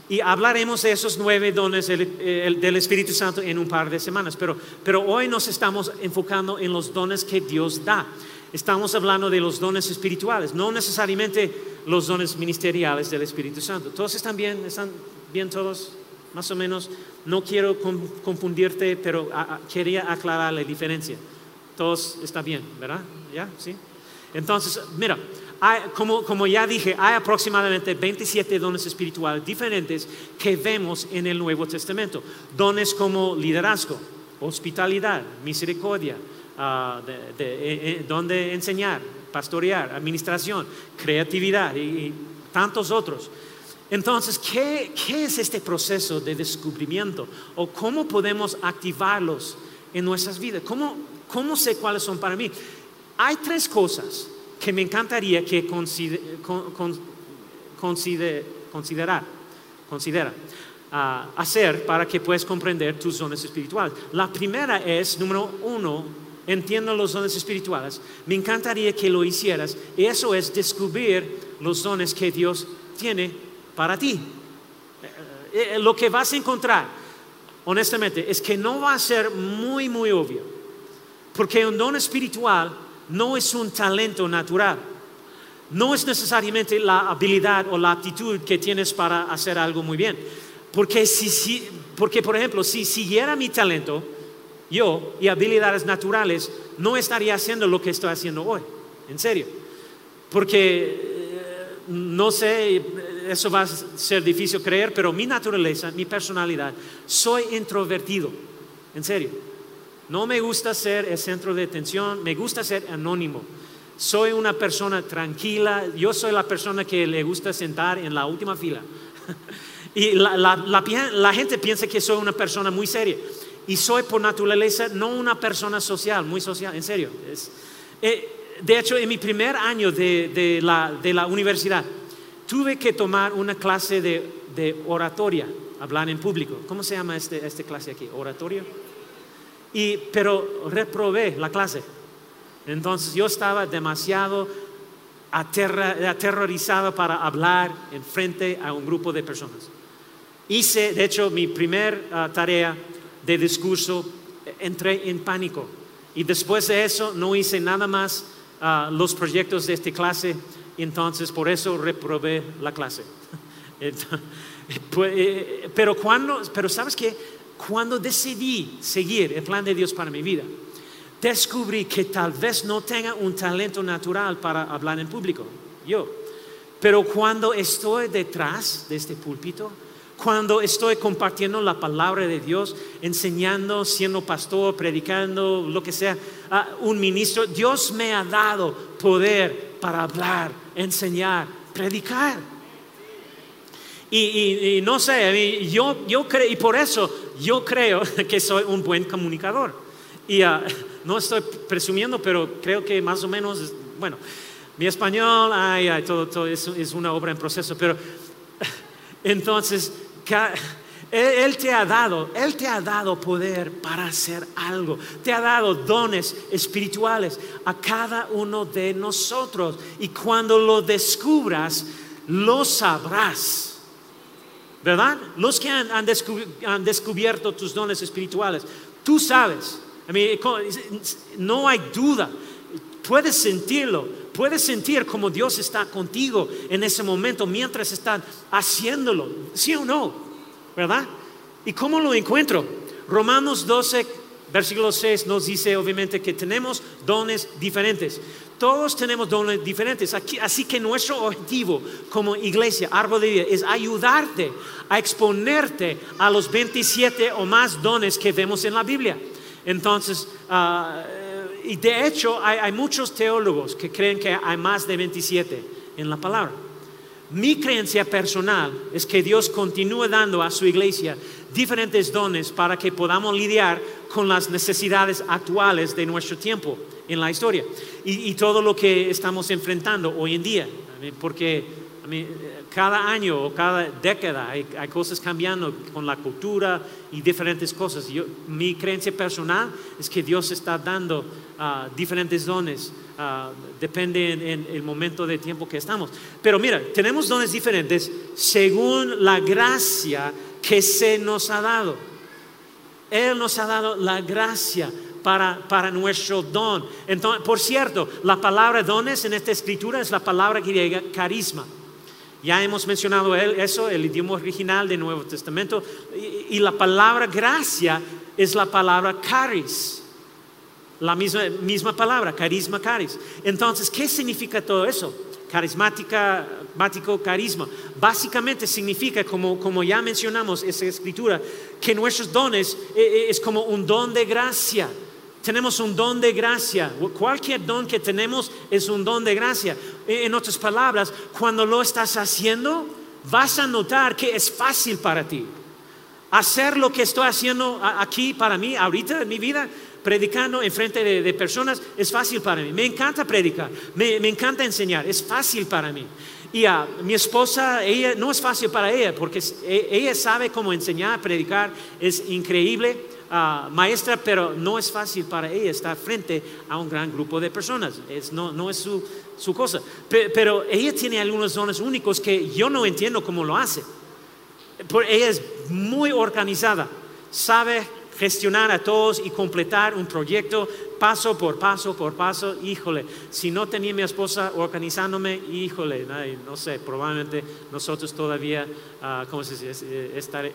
Y hablaremos de esos nueve dones del, Espíritu Santo en un par de semanas, pero, pero hoy nos estamos enfocando en los dones que Dios da. Estamos hablando de los dones espirituales, no necesariamente los dones ministeriales del Espíritu Santo. ¿Todos están bien? ¿Están bien todos? Más o menos. No quiero confundirte, pero quería aclarar la diferencia. Todos están bien, ¿verdad? ¿Ya? ¿Sí? Entonces, mira, como, ya dije, hay aproximadamente 27 dones espirituales diferentes que vemos en el Nuevo Testamento. Dones como liderazgo, hospitalidad, misericordia, uh, de, donde enseñar, pastorear, administración, creatividad y, tantos otros. Entonces, ¿qué, es este proceso de descubrimiento? ¿O cómo podemos activarlos en nuestras vidas? ¿Cómo, sé cuáles son para mí? Hay tres cosas que me encantaría que considerar, considera ah, hacer para que puedas comprender tus zonas espirituales. La primera es, número uno, entiendo los dones espirituales, me encantaría que lo hicieras. Eso es descubrir los dones que Dios tiene para ti. Eh, eh, lo que vas a encontrar, honestamente, es que no va a ser muy, muy obvio. Porque un don espiritual no es un talento natural. No es necesariamente la habilidad o la actitud que tienes para hacer algo muy bien. Porque, si, porque por ejemplo, si siguiera mi talento, yo y habilidades naturales, no estaría haciendo lo que estoy haciendo hoy, en serio. Porque, eh, no sé, eso va a ser difícil creer, pero mi naturaleza, mi personalidad, soy introvertido, en serio. No me gusta ser el centro de atención, me gusta ser anónimo. Soy una persona tranquila, yo soy la persona que le gusta sentar en la última fila. y la gente piensa que soy una persona muy seria y soy por naturaleza no una persona social, muy social, en serio. Eh, de hecho, en mi primer año de, la, universidad, tuve que tomar una clase de, oratoria, hablar en público. ¿Cómo se llama esta este clase aquí? ¿Oratorio? Y, pero reprobé la clase. Entonces yo estaba demasiado aterrorizado para hablar en frente a un grupo de personas. Hice, de hecho, mi primer ah, tarea de discurso, entré en pánico. Y después de eso no hice nada más ah, los proyectos de esta clase, entonces por eso reprobé la clase. Pues, eh, pero cuando, pero sabes que cuando decidí seguir el plan de Dios para mi vida, descubrí que tal vez no tenga un talento natural para hablar en público, yo. Pero cuando estoy detrás de este púlpito, cuando estoy compartiendo la palabra de Dios, enseñando, siendo pastor, predicando, lo que sea, a un ministro, Dios me ha dado poder para hablar, enseñar, predicar. Y, no sé, yo, yo creo, y por eso yo creo que soy un buen comunicador. Y ah, no estoy presumiendo, pero creo que más o menos, bueno, mi español, ay, ay, todo, todo es, es una obra en proceso, pero entonces, él, te ha dado, Él te ha dado poder para hacer algo. Te ha dado dones espirituales a cada uno de nosotros. Y cuando lo descubras, lo sabrás. ¿Verdad? Los que han, descubierto tus dones espirituales, tú sabes. no hay duda. Puedes sentirlo, puedes sentir como Dios está contigo en ese momento mientras están haciéndolo, ¿sí o no? ¿Verdad? ¿Y cómo lo encuentro? Romanos 12, versículo 6 nos dice obviamente que tenemos dones diferentes. Todos tenemos dones diferentes. así que nuestro objetivo como iglesia, árbol de vida, es ayudarte a exponerte a los 27 o más dones que vemos en la Biblia. Entonces, uh, y de hecho hay, muchos teólogos que creen que hay más de 27 en la palabra. Mi creencia personal es que Dios continúa dando a su iglesia diferentes dones para que podamos lidiar con las necesidades actuales de nuestro tiempo en la historia y, todo lo que estamos enfrentando hoy en día. Porque cada año o cada década hay, cosas cambiando con la cultura y diferentes cosas. mi creencia personal es que Dios está dando ah, diferentes dones, uh, depende en, el momento de tiempo que estamos. Pero mira, tenemos dones diferentes según la gracia que se nos ha dado. Él nos ha dado la gracia para, para, nuestro don. Entonces, por cierto, la palabra dones en esta escritura es la palabra griega carisma. Ya hemos mencionado eso, el idioma original del Nuevo Testamento. Y, la palabra gracia es la palabra caris. La misma, misma palabra, carisma, caris. Entonces, ¿qué significa todo eso? Carismática, mático, carisma. Básicamente significa, como, como ya mencionamos esa escritura, que nuestros dones eh, eh, es como un don de gracia tenemos un don de gracia. Cualquier don que tenemos es un don de gracia. E, en otras palabras, cuando lo estás haciendo, vas a notar que es fácil para ti. Hacer lo que estoy haciendo aquí para mí, ahorita en mi vida, predicando en frente de, personas, es fácil para mí. Me encanta predicar, me, encanta enseñar, es fácil para mí. Y a mi esposa, ella no es fácil para ella porque e, ella sabe cómo enseñar, predicar, es increíble maestra, pero no es fácil para ella estar frente a un gran grupo de personas. No, no es su, su cosa. Pero, ella tiene algunos dones únicos que yo no entiendo cómo lo hace. ella es muy organizada, sabe gestionar a todos y completar un proyecto paso por paso por paso. Híjole, si no tenía mi esposa organizándome, híjole, no sé, probablemente nosotros todavía, uh, ¿cómo se dice? Eh, estar,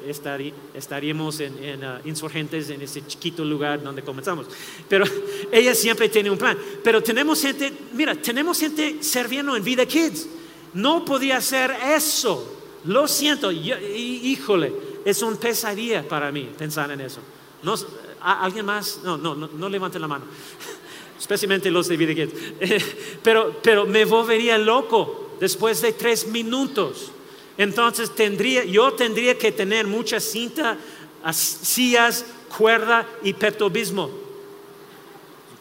estaríamos en, ah, insurgentes en ese chiquito lugar donde comenzamos. Pero ella siempre tiene un plan. Pero tenemos gente, mira, tenemos gente sirviendo en Vida Kids. No podía hacer eso. Lo siento, híjole, es un pesadilla para mí pensar en eso. No, ¿Alguien más? No, no, no, no levanten la mano. Especialmente los de Videget. Pero, pero me volvería loco después de tres minutos. Entonces tendría, yo tendría que tener mucha cinta, sillas, cuerda y pertobismo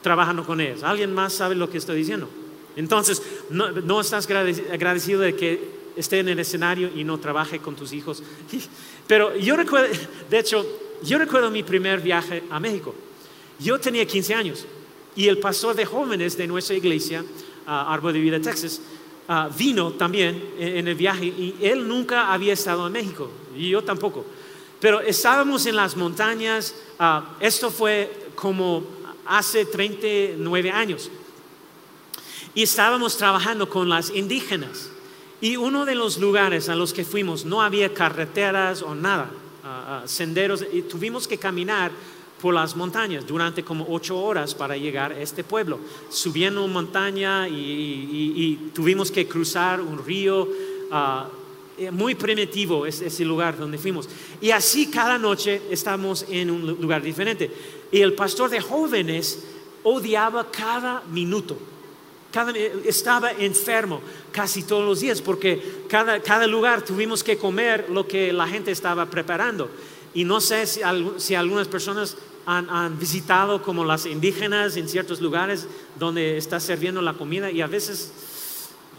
trabajando con ellos. ¿Alguien más sabe lo que estoy diciendo? Entonces, no, no estás agradecido de que esté en el escenario y no trabaje con tus hijos. Pero yo recuerdo, de hecho, yo recuerdo mi primer viaje a México. Yo tenía 15 años y el pastor de jóvenes de nuestra iglesia, Árbol de Vida, Texas, vino también en el viaje y él nunca había estado en México y yo tampoco. Pero estábamos en las montañas, esto fue como hace 39 años, y estábamos trabajando con las indígenas. Y uno de los lugares a los que fuimos no había carreteras o nada senderos y tuvimos que caminar por las montañas durante como ocho horas para llegar a este pueblo, subiendo montaña y, tuvimos que cruzar un río. Ah, eh, muy primitivo es ese lugar donde fuimos. Y así cada noche estamos en un lugar diferente. Y el pastor de jóvenes odiaba cada minuto. Cada, estaba enfermo casi todos los días porque cada, cada, lugar tuvimos que comer lo que la gente estaba preparando. Y no sé si, si algunas personas han, han, visitado como las indígenas en ciertos lugares donde está sirviendo la comida y a veces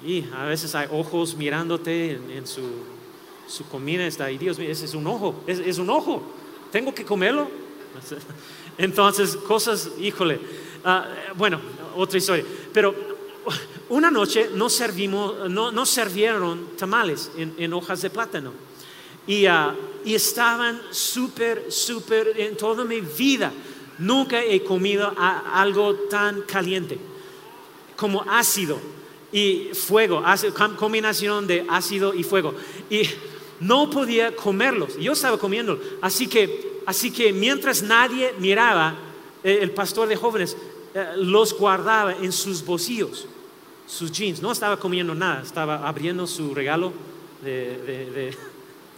y a veces hay ojos mirándote en, su, su, comida, está ahí, Dios mío, ese es un ojo, es, un ojo, tengo que comerlo. Entonces, cosas, híjole, ah, bueno, otra historia, pero una noche no, servimos, no, servieron tamales en, hojas de plátano y, ah, y estaban súper, súper, en toda mi vida, nunca he comido algo tan caliente como ácido y fuego, combinación de ácido y fuego. Y no podía comerlos, yo estaba comiendo. Así que, así que mientras nadie miraba, eh, el pastor de jóvenes los guardaba en sus bolsillos, sus jeans. No estaba comiendo nada, estaba abriendo su regalo de, de.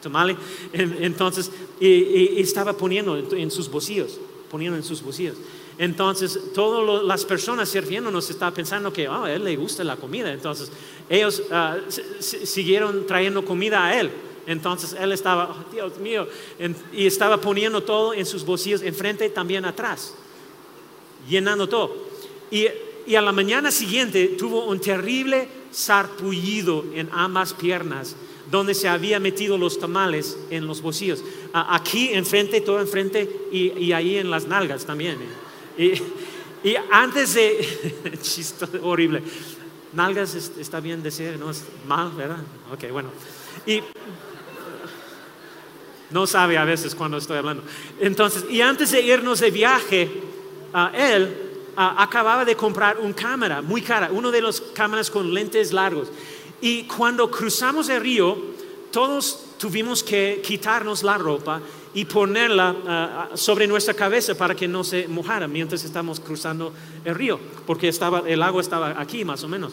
Entonces, y, estaba poniendo en sus bolsillos, poniendo en sus bolsillos. Entonces, todas las personas sirviéndonos estaban pensando que oh, a él le gusta la comida. Entonces, ellos ah, siguieron trayendo comida a él. Entonces, él estaba, oh, Dios mío, y estaba poniendo todo en sus bolsillos, enfrente también atrás, llenando todo. Y, y a la mañana siguiente tuvo un terrible sarpullido en ambas piernas donde se había metido los tamales en los bolsillos. Aquí enfrente, todo enfrente y, y ahí en las nalgas también. ¿eh? Y, antes de, chiste horrible, nalgas está bien decir, no es mal, ¿verdad? Ok, bueno. Y no sabe a veces cuando estoy hablando. Entonces, y antes de irnos de viaje, él acababa de comprar una cámara muy cara, uno de los cámaras con lentes largos. Y cuando cruzamos el río, todos tuvimos que quitarnos la ropa y ponerla ah, ah, sobre nuestra cabeza para que no se mojara mientras estamos cruzando el río, porque el agua estaba aquí más o menos.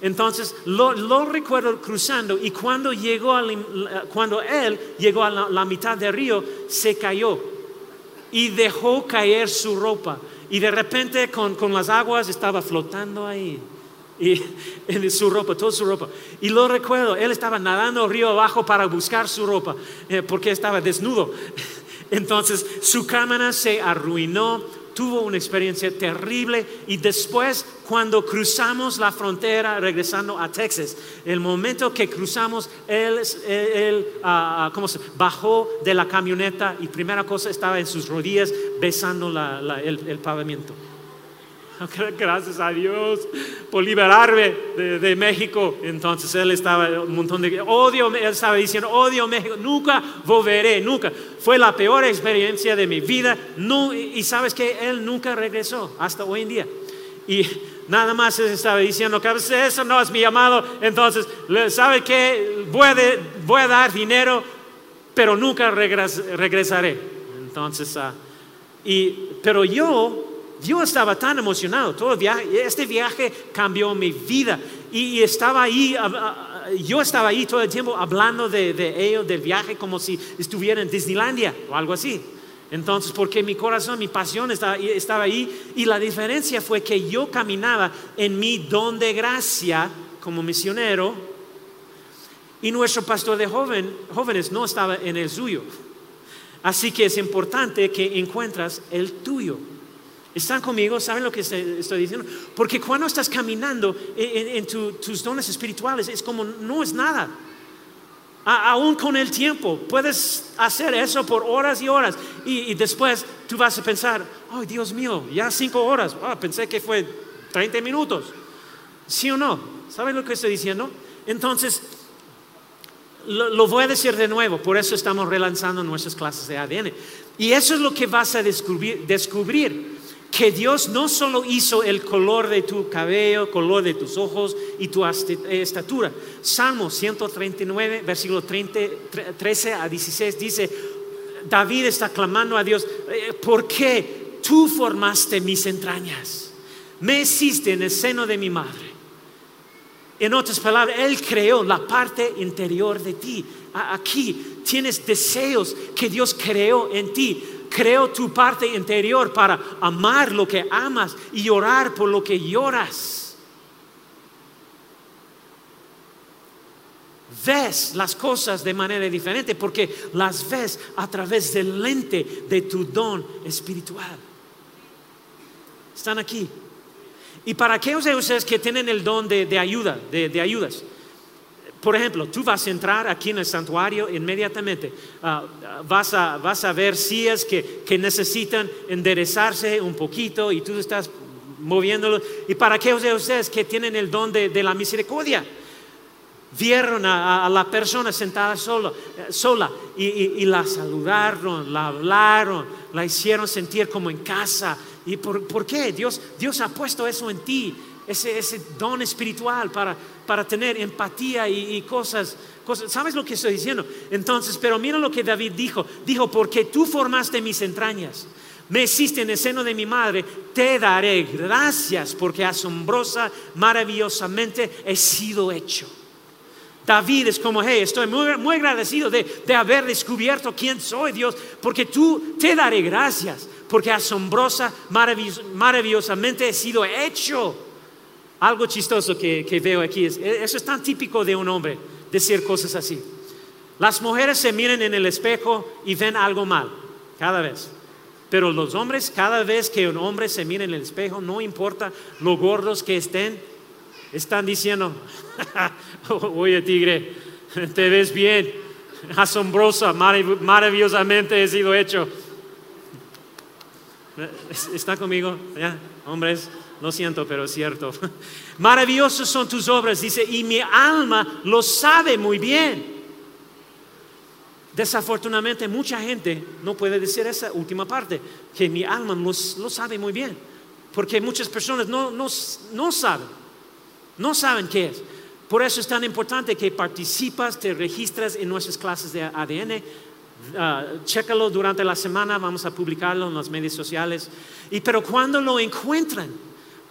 Entonces lo, recuerdo cruzando y cuando, llegó cuando él llegó a la, mitad del río, se cayó y dejó caer su ropa. Y de repente con, con las aguas estaba flotando ahí y en su ropa, toda su ropa. Y lo recuerdo, él estaba nadando río abajo para buscar su ropa, eh, porque estaba desnudo. Entonces su cámara se arruinó, tuvo una experiencia terrible y después cuando cruzamos la frontera regresando a Texas, el momento que cruzamos, él, él, ah, ¿cómo se? bajó de la camioneta y primera cosa estaba en sus rodillas besando el pavimento. Gracias a Dios por liberarme de, México. Entonces él estaba un montón de odio, él estaba diciendo odio México, nunca volveré, nunca. Fue la peor experiencia de mi vida. No, y sabes que él nunca regresó hasta hoy en día. Y nada más estaba diciendo que eso no es mi llamado. Entonces, ¿sabe qué? Voy a, voy a dar dinero, pero nunca regresaré. Entonces, uh, y, pero yo yo estaba tan emocionado, todo este viaje cambió mi vida y, estaba ahí, yo estaba ahí todo el tiempo hablando de, ello, del viaje, como si estuviera en Disneylandia o algo así. Entonces, porque mi corazón, mi pasión estaba, estaba ahí y la diferencia fue que yo caminaba en mi don de gracia como misionero y nuestro pastor de joven, jóvenes no estaba en el suyo. Así que es importante que encuentras el tuyo. ¿Están conmigo? ¿Saben lo que estoy diciendo? Porque cuando estás caminando en, tus dones espirituales es como no es nada. aún con el tiempo puedes hacer eso por horas y horas y, después tú vas a pensar, ay Dios mío, ya cinco horas, ah, pensé que fue 30 minutos. ¿Sí o no? ¿Saben lo que estoy diciendo? Entonces, lo, voy a decir de nuevo, por eso estamos relanzando nuestras clases de ADN. Y eso es lo que vas a descubrir que Dios no solo hizo el color de tu cabello, color de tus ojos y tu estatura. Salmo 139, versículo 13 a 16 dice, David está clamando a Dios, eh, ¿por qué tú formaste mis entrañas? Me hiciste en el seno de mi madre. En otras palabras, Él creó la parte interior de ti. Aquí tienes deseos que Dios creó en ti. Creó tu parte interior para amar lo que amas y orar por lo que lloras. ves las cosas de manera diferente porque las ves a través del lente de tu don espiritual. Están aquí. Y para aquellos de ustedes que tienen el don de, ayuda, de, ayudas, por ejemplo, tú vas a entrar aquí en el santuario inmediatamente, ah, vas, a, vas a ver sillas que, que necesitan enderezarse un poquito y tú estás moviéndolo. Y para aquellos de ustedes que tienen el don de, de la misericordia, vieron a, la persona sentada sola, sola y, la saludaron, la hablaron, la hicieron sentir como en casa. ¿Y por, qué? Dios, Dios ha puesto eso en ti, ese, ese don espiritual para, para tener empatía y, cosas. ¿Sabes lo que estoy diciendo? Entonces, pero mira lo que David dijo. Dijo, porque tú formaste mis entrañas. Me hiciste en el seno de mi madre, te daré gracias porque asombrosa, maravillosamente he sido hecho. David es como, hey, estoy muy, agradecido de, haber descubierto quién soy Dios, porque tú te daré gracias, porque asombrosa, maravillosamente he sido hecho. Algo chistoso que, veo aquí, es, eso es tan típico de un hombre, decir cosas así. Las mujeres se miran en el espejo y ven algo mal, cada vez. Pero los hombres, cada vez que un hombre se mira en el espejo, no importa lo gordos que estén, están diciendo, oye tigre, te ves bien, asombrosa, maravillosamente he sido hecho. ¿Está conmigo? ¿Ya? Hombres, lo siento, pero es cierto. Maravillosos son tus obras, dice, y mi alma lo sabe muy bien. Desafortunadamente mucha gente no puede decir esa última parte, que mi alma lo, sabe muy bien, porque muchas personas no, no saben. No saben qué es. Por eso es tan importante que participas, te registras en nuestras clases de ADN. Ah, chécalo durante la semana, vamos a publicarlo en las medios sociales. Y pero cuando lo encuentran,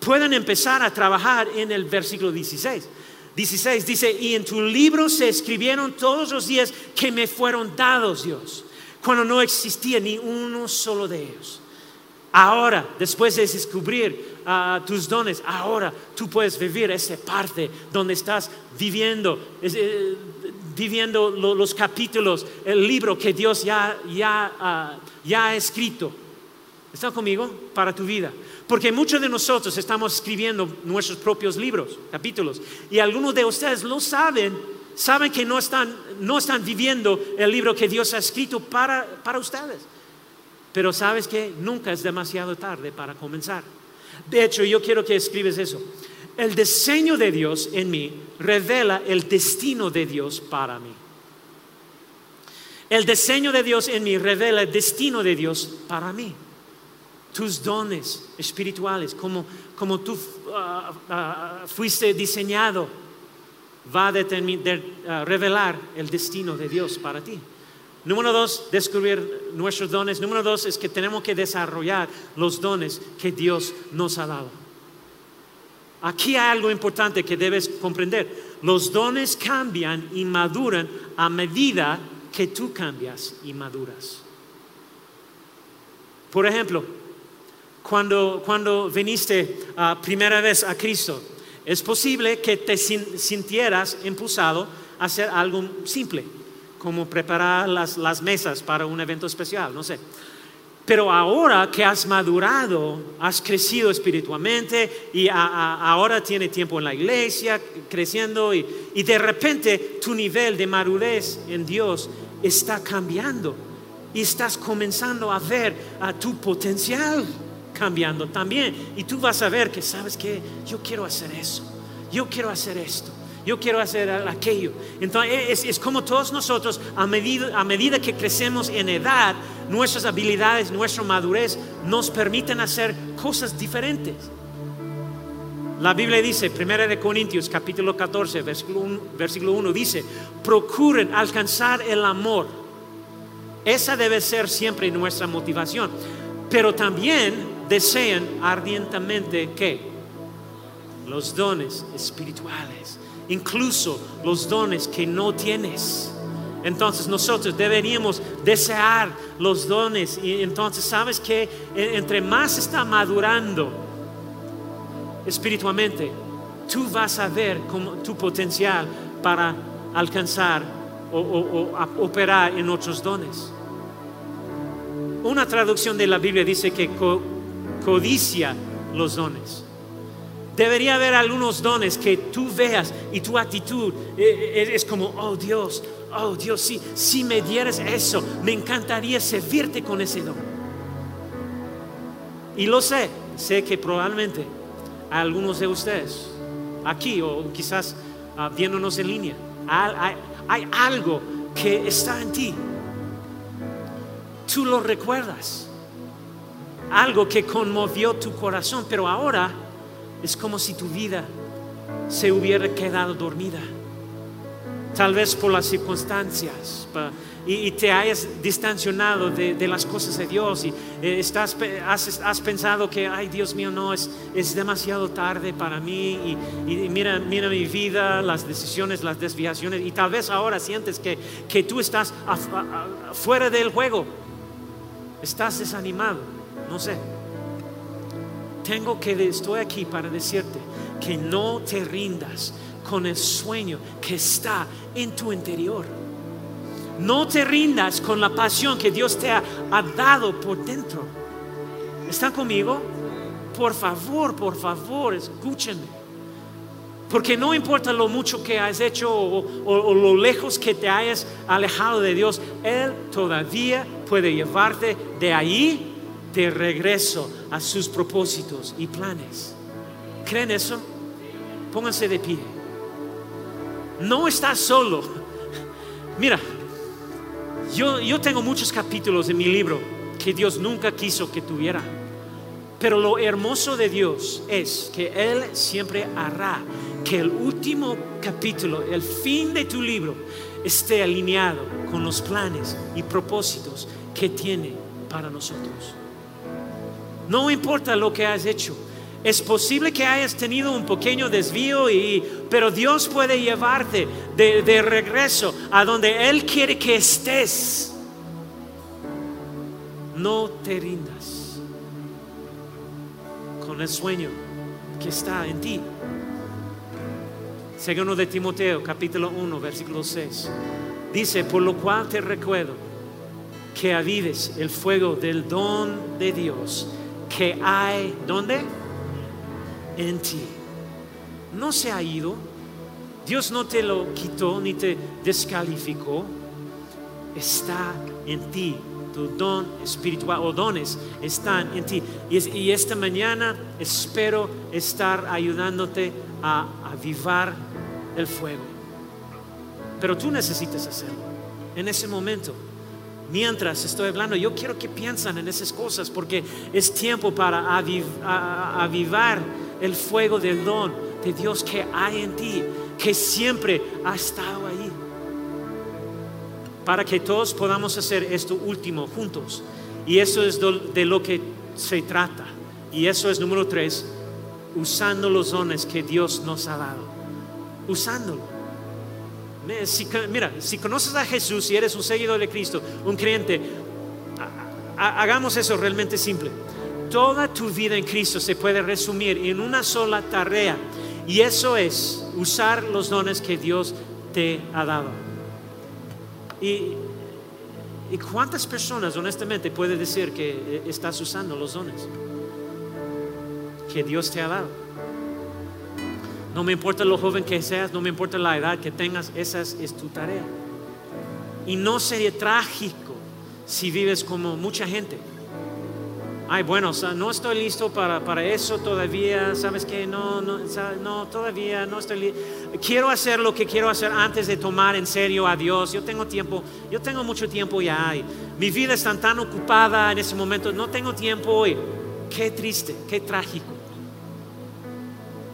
pueden empezar a trabajar en el versículo 16. 16 dice, y en tu libro se escribieron todos los días que me fueron dados, Dios, cuando no existía ni uno solo de ellos. Ahora, después de descubrir ah, tus dones, ahora tú puedes vivir esa parte donde estás viviendo, eh, viviendo los capítulos, el libro que Dios ya, ya, ah, ya ha escrito. ¿Está conmigo? Para tu vida. Porque muchos de nosotros estamos escribiendo nuestros propios libros, capítulos, y algunos de ustedes lo saben, saben que no están, no están viviendo el libro que Dios ha escrito para, para ustedes. Pero sabes que nunca es demasiado tarde para comenzar. De hecho, yo quiero que escribes eso. El diseño de Dios en mí revela el destino de Dios para mí. El diseño de Dios en mí revela el destino de Dios para mí. Tus dones espirituales, como, tú ah, ah, fuiste diseñado, va a revelar el destino de Dios para ti. Número dos, descubrir nuestros dones. Número dos es que tenemos que desarrollar los dones que Dios nos ha dado. Aquí hay algo importante que debes comprender. Los dones cambian y maduran a medida que tú cambias y maduras. Por ejemplo, cuando, cuando viniste a primera vez a Cristo, es posible que te sintieras impulsado a hacer algo simple como preparar las, mesas para un evento especial, no sé. Pero ahora que has madurado, has crecido espiritualmente y ahora tiene tiempo en la iglesia, creciendo y, de repente tu nivel de madurez en Dios está cambiando y estás comenzando a ver a tu potencial cambiando también. Y tú vas a ver que sabes que yo quiero hacer eso, yo quiero hacer esto yo quiero hacer aquello. Entonces es, como todos nosotros, a medida, a medida que crecemos en edad, nuestras habilidades, nuestra madurez nos permiten hacer cosas diferentes. La Biblia dice, 1 de Corintios capítulo 14, versículo 1, versículo 1 dice, procuren alcanzar el amor. Esa debe ser siempre nuestra motivación. Pero también desean ardientemente que los dones espirituales incluso los dones que no tienes. Entonces nosotros deberíamos desear los dones y entonces sabes que entre más está madurando espiritualmente, tú vas a ver tu potencial para alcanzar o, operar en otros dones. Una traducción de la Biblia dice que codicia los dones. Debería haber algunos dones que tú veas y tu actitud eh, eh, es como, oh Dios, oh Dios, si, me dieras eso, me encantaría servirte con ese don. Y lo sé, sé que probablemente algunos de ustedes, aquí o quizás ah, viéndonos en línea, hay algo que está en ti. Tú lo recuerdas. Algo que conmovió tu corazón, pero ahora es como si tu vida se hubiera quedado dormida. Tal vez por las circunstancias, y, te hayas distanciado de, las cosas de Dios y eh, estás, has, pensado que, ay Dios mío, no, es, es demasiado tarde para mí y, mira, mira mi vida, las decisiones, las desviaciones y tal vez ahora sientes que, que tú estás fuera del juego, estás desanimado, no sé. Tengo que, estoy aquí para decirte que no te rindas, con el sueño que está en tu interior. No te rindas con la pasión que Dios te ha, dado por dentro. ¿Están conmigo? Por favor, por favor, escúchenme. Porque no importa lo mucho que has hecho o, o, lo lejos que te hayas alejado de Dios, Él todavía puede llevarte de ahí de regreso a sus propósitos y planes. ¿Creen eso? Pónganse de pie. No estás solo. Mira, yo, yo tengo muchos capítulos en mi libro que Dios nunca quiso que tuviera. Pero lo hermoso de Dios es que Él siempre hará que el último capítulo, el fin de tu libro, esté alineado con los planes y propósitos que tiene para nosotros. No importa lo que has hecho, es posible que hayas tenido un pequeño desvío, y, pero Dios puede llevarte de, regreso a donde Él quiere que estés. No te rindas con el sueño que está en ti. Segundo de Timoteo, capítulo 1, versículo 6. Dice, por lo cual te recuerdo que avives el fuego del don de Dios que hay, ¿dónde? en ti. No se ha ido. Dios no te lo quitó ni te descalificó. Está en ti. Tu don espiritual o dones están en ti. Y, esta mañana espero estar ayudándote a avivar el fuego. Pero tú necesitas hacerlo en ese momento mientras estoy hablando, yo quiero que piensen en esas cosas porque es tiempo para avivar el fuego del don de Dios que hay en ti, que siempre ha estado ahí. Para que todos podamos hacer esto último juntos. Y eso es de lo que se trata. Y eso es número tres, usando los dones que Dios nos ha dado. Usándolo. Mira, si conoces a Jesús y eres un seguidor de Cristo, un creyente, hagamos eso realmente simple toda tu vida en Cristo se puede resumir en una sola tarea y eso es usar los dones que Dios te ha dado. ¿Y, y cuántas personas honestamente puede decir que estás usando los dones que Dios te ha dado? No me importa lo joven que seas, no me importa la edad que tengas, esa es tu tarea. Y no sería trágico si vives como mucha gente ay, bueno, no estoy listo para, eso todavía, ¿sabes qué? No, no, no, todavía no estoy listo. Quiero hacer lo que quiero hacer antes de tomar en serio a Dios. Yo tengo tiempo, yo tengo mucho tiempo ya. mi vida está tan ocupada en ese momento, no tengo tiempo. Y qué triste, qué trágico.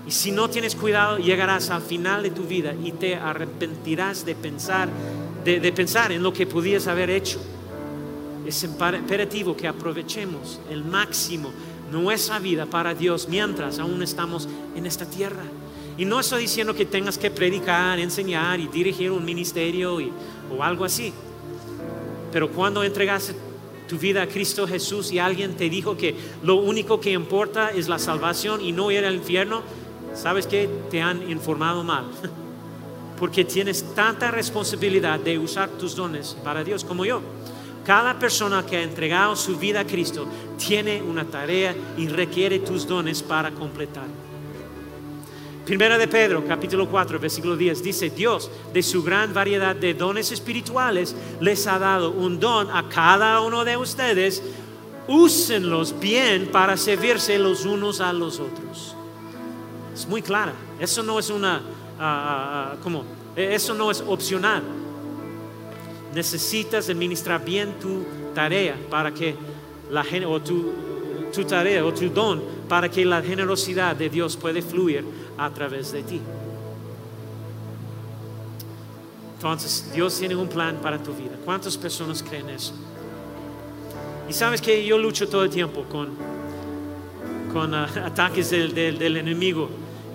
Y si no tienes cuidado, llegarás al final de tu vida y te arrepentirás de pensar, de, pensar en lo que podías haber hecho. Es imperativo que aprovechemos el máximo nuestra vida para Dios mientras aún estamos en esta tierra. Y no estoy diciendo que tengas que predicar, enseñar y dirigir un ministerio o algo así. Pero cuando entregaste tu vida a Cristo Jesús y alguien te dijo que lo único que importa es la salvación y no ir al infierno, ¿sabes qué? Te han informado mal. Porque tienes tanta responsabilidad de usar tus dones para Dios como yo. Cada persona que ha entregado su vida a Cristo tiene una tarea y requiere tus dones para completar. Primera de Pedro, capítulo 4, versículo 10, dice, Dios, de su gran variedad de dones espirituales, les ha dado un don a cada uno de ustedes. Úsenlos bien para servirse los unos a los otros. Es muy clara. Eso no es una, ah, ah, ah, como, eso no es opcional. Necesitas administrar bien tu tarea para que la o tu, tu tarea o tu don para que la generosidad de Dios pueda fluir a través de ti. Entonces, Dios tiene un plan para tu vida. ¿Cuántas personas creen eso? Y sabes que yo lucho todo el tiempo con, con ataques del, del, enemigo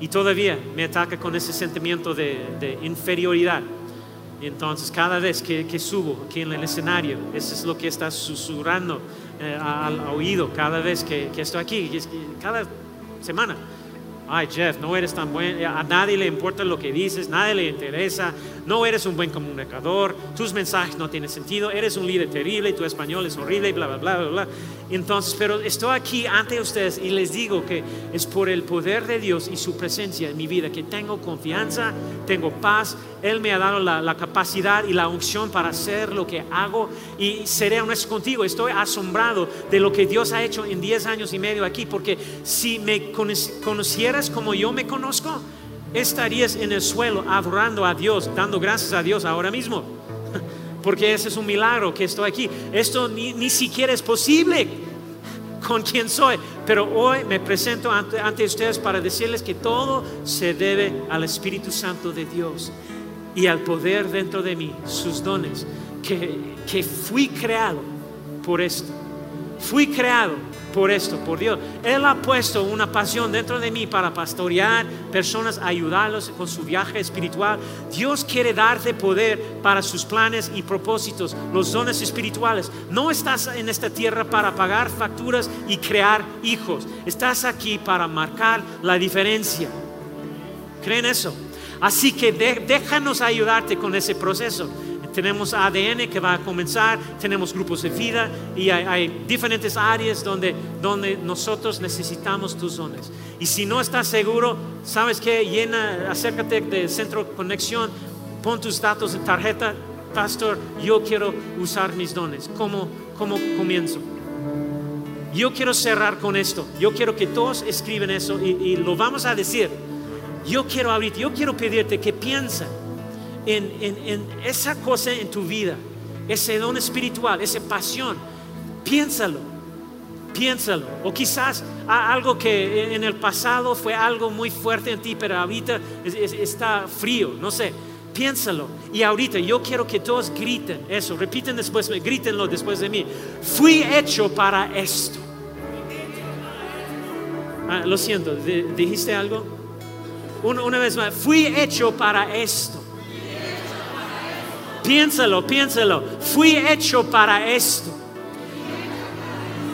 y todavía me ataca con ese sentimiento de, inferioridad. entonces, cada vez que, que, subo aquí en el escenario, eso es lo que está susurrando eh, al oído cada vez que, que estoy aquí, cada semana ay Jeff, no eres tan buen, a nadie le importa lo que dices, nadie le interesa, no eres un buen comunicador, tus mensajes no tienen sentido, eres un líder terrible, tu español es horrible, bla, bla, bla, bla, bla. Entonces, pero estoy aquí ante ustedes y les digo que es por el poder de Dios y su presencia en mi vida que tengo confianza, tengo paz, Él me ha dado la, capacidad y la unción para hacer lo que hago y seré honesto contigo, estoy asombrado de lo que Dios ha hecho en 10 años y medio aquí, porque si me conocieras como yo me conozco, estarías en el suelo adorando a Dios, dando gracias a Dios ahora mismo. Porque ese es un milagro que estoy aquí. Esto ni, siquiera es posible con quien soy. Pero hoy me presento ante, ante, ustedes para decirles que todo se debe al Espíritu Santo de Dios y al poder dentro de mí, sus dones, que, que fui creado por esto. Fui creado por esto, por Dios. Él ha puesto una pasión dentro de mí para pastorear personas, ayudarlos con su viaje espiritual. Dios quiere darte poder para sus planes y propósitos, los dones espirituales. No estás en esta tierra para pagar facturas y crear hijos. Estás aquí para marcar la diferencia. ¿Creen eso? Así que déjanos ayudarte con ese proceso tenemos ADN que va a comenzar, tenemos grupos de vida y hay, diferentes áreas donde, donde nosotros necesitamos tus dones. Y si no estás seguro, ¿sabes qué? Llena, acércate del centro conexión, pon tus datos en tarjeta, pastor, yo quiero usar mis dones. ¿Cómo, cómo comienzo? Yo quiero cerrar con esto. Yo quiero que todos escriben eso y, y lo vamos a decir. Yo quiero ahorita, yo quiero pedirte que piensa en, esa cosa en tu vida, ese don espiritual, esa pasión, piénsalo, piénsalo. O quizás algo que en el pasado fue algo muy fuerte en ti, pero ahorita está frío, no sé. Piénsalo. Y ahorita yo quiero que todos griten eso. Repiten después, grítenlo después de mí. Fui hecho para esto. Ah, lo siento, ¿dijiste algo? una vez más, fui hecho para esto. Piénsalo, piénsalo. Fui hecho para esto.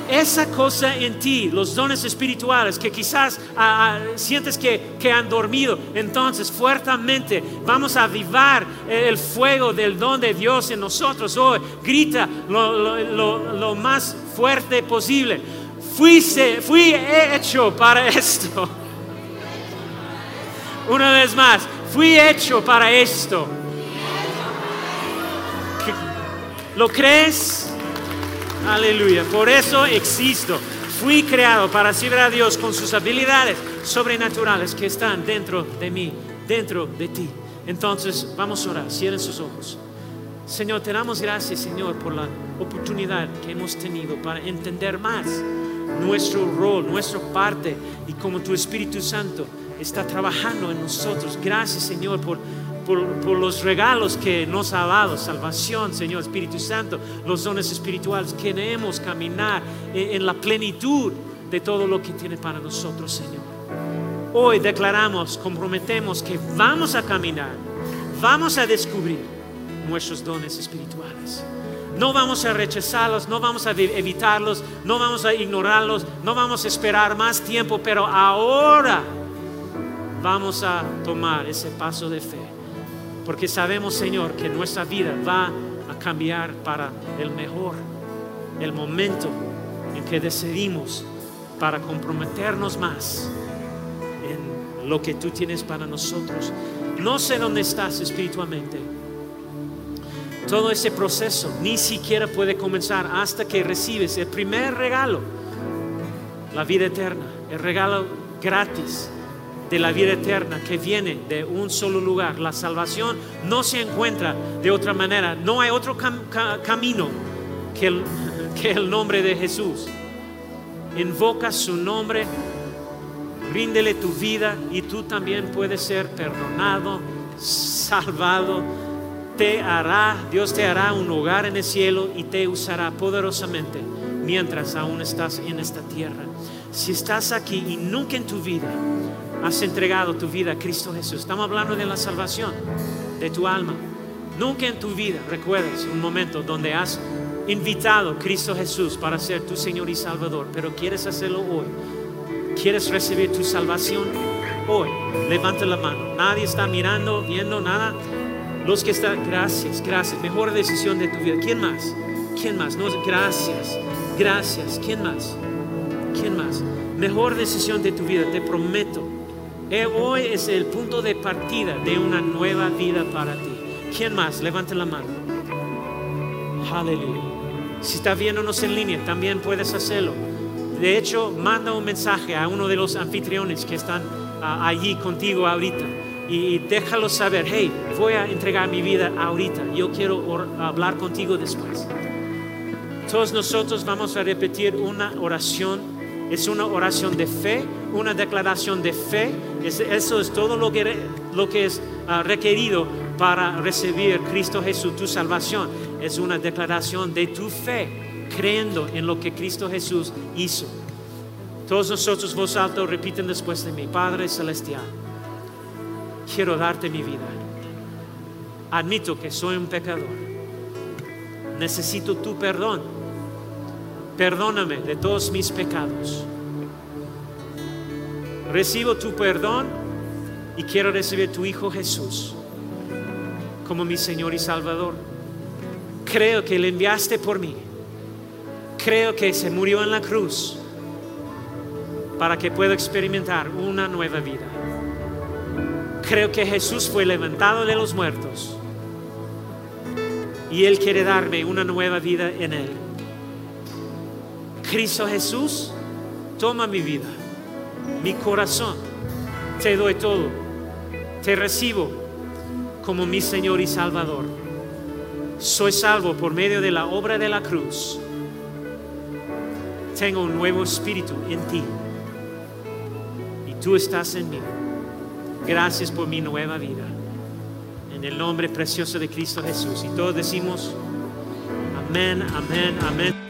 Esa cosa en ti, los dones espirituales que quizás ah, ah, sientes que, que, han dormido, entonces fuertemente vamos a avivar el fuego del don de Dios en nosotros hoy. Grita lo, lo, más fuerte posible. Fui, fui hecho para esto. Una vez más, fui hecho para esto. ¿Lo crees? Aleluya. Por eso existo. Fui creado para servir a Dios con sus habilidades sobrenaturales que están dentro de mí, dentro de ti. Entonces, vamos a orar. Cierren sus ojos. Señor, te damos gracias, Señor, por la oportunidad que hemos tenido para entender más nuestro rol, nuestra parte y cómo tu Espíritu Santo está trabajando en nosotros. Gracias, Señor, por por, los regalos que nos ha dado, salvación, Señor Espíritu Santo, los dones espirituales. Queremos caminar en, la plenitud de todo lo que tiene para nosotros, Señor. Hoy declaramos, comprometemos que vamos a caminar, vamos a descubrir nuestros dones espirituales. No vamos a rechazarlos, no vamos a evitarlos, no vamos a ignorarlos, no vamos a esperar más tiempo, pero ahora vamos a tomar ese paso de fe. Porque sabemos, Señor, que nuestra vida va a cambiar para el mejor. El momento en que decidimos para comprometernos más en lo que tú tienes para nosotros. No sé dónde estás espiritualmente. Todo ese proceso ni siquiera puede comenzar hasta que recibes el primer regalo, la vida eterna, el regalo gratis de la vida eterna que viene de un solo lugar. La salvación no se encuentra de otra manera. No hay otro camino que el, que el nombre de Jesús. Invoca su nombre, ríndele tu vida y tú también puedes ser perdonado, salvado. Te hará, Dios te hará un hogar en el cielo y te usará poderosamente mientras aún estás en esta tierra. Si estás aquí y nunca en tu vida has entregado tu vida a Cristo Jesús. Estamos hablando de la salvación de tu alma. Nunca en tu vida recuerdas un momento donde has invitado a Cristo Jesús para ser tu Señor y Salvador, pero quieres hacerlo hoy. ¿Quieres recibir tu salvación hoy? Levanta la mano. Nadie está mirando, viendo nada. Los que están, gracias, gracias. Mejor decisión de tu vida. ¿Quién más? ¿Quién más? No, gracias, gracias. ¿Quién más? ¿Quién más? Mejor decisión de tu vida, te prometo hoy es el punto de partida de una nueva vida para ti. ¿Quién más? Levante la mano. Aleluya. Si está viéndonos en línea, también puedes hacerlo. De hecho, manda un mensaje a uno de los anfitriones que están ah, allí contigo ahorita y, déjalo saber, hey, voy a entregar mi vida ahorita. Yo quiero hablar contigo después. Todos nosotros vamos a repetir una oración es una oración de fe, una declaración de fe. eso es todo lo que, lo que es ah, requerido para recibir Cristo Jesús, tu salvación. Es una declaración de tu fe, creyendo en lo que Cristo Jesús hizo. Todos nosotros, voz alta, repiten después de mí, Padre Celestial, quiero darte mi vida. Admito que soy un pecador. Necesito tu perdón perdóname de todos mis pecados. Recibo tu perdón y quiero recibir tu Hijo Jesús como mi Señor y Salvador. Creo que le enviaste por mí. Creo que se murió en la cruz para que pueda experimentar una nueva vida. Creo que Jesús fue levantado de los muertos y Él quiere darme una nueva vida en Él. Cristo Jesús, toma mi vida, mi corazón, te doy todo, te recibo como mi Señor y Salvador. Soy salvo por medio de la obra de la cruz. Tengo un nuevo espíritu en ti y tú estás en mí. Gracias por mi nueva vida. En el nombre precioso de Cristo Jesús. Y todos decimos, amén, amén, amén.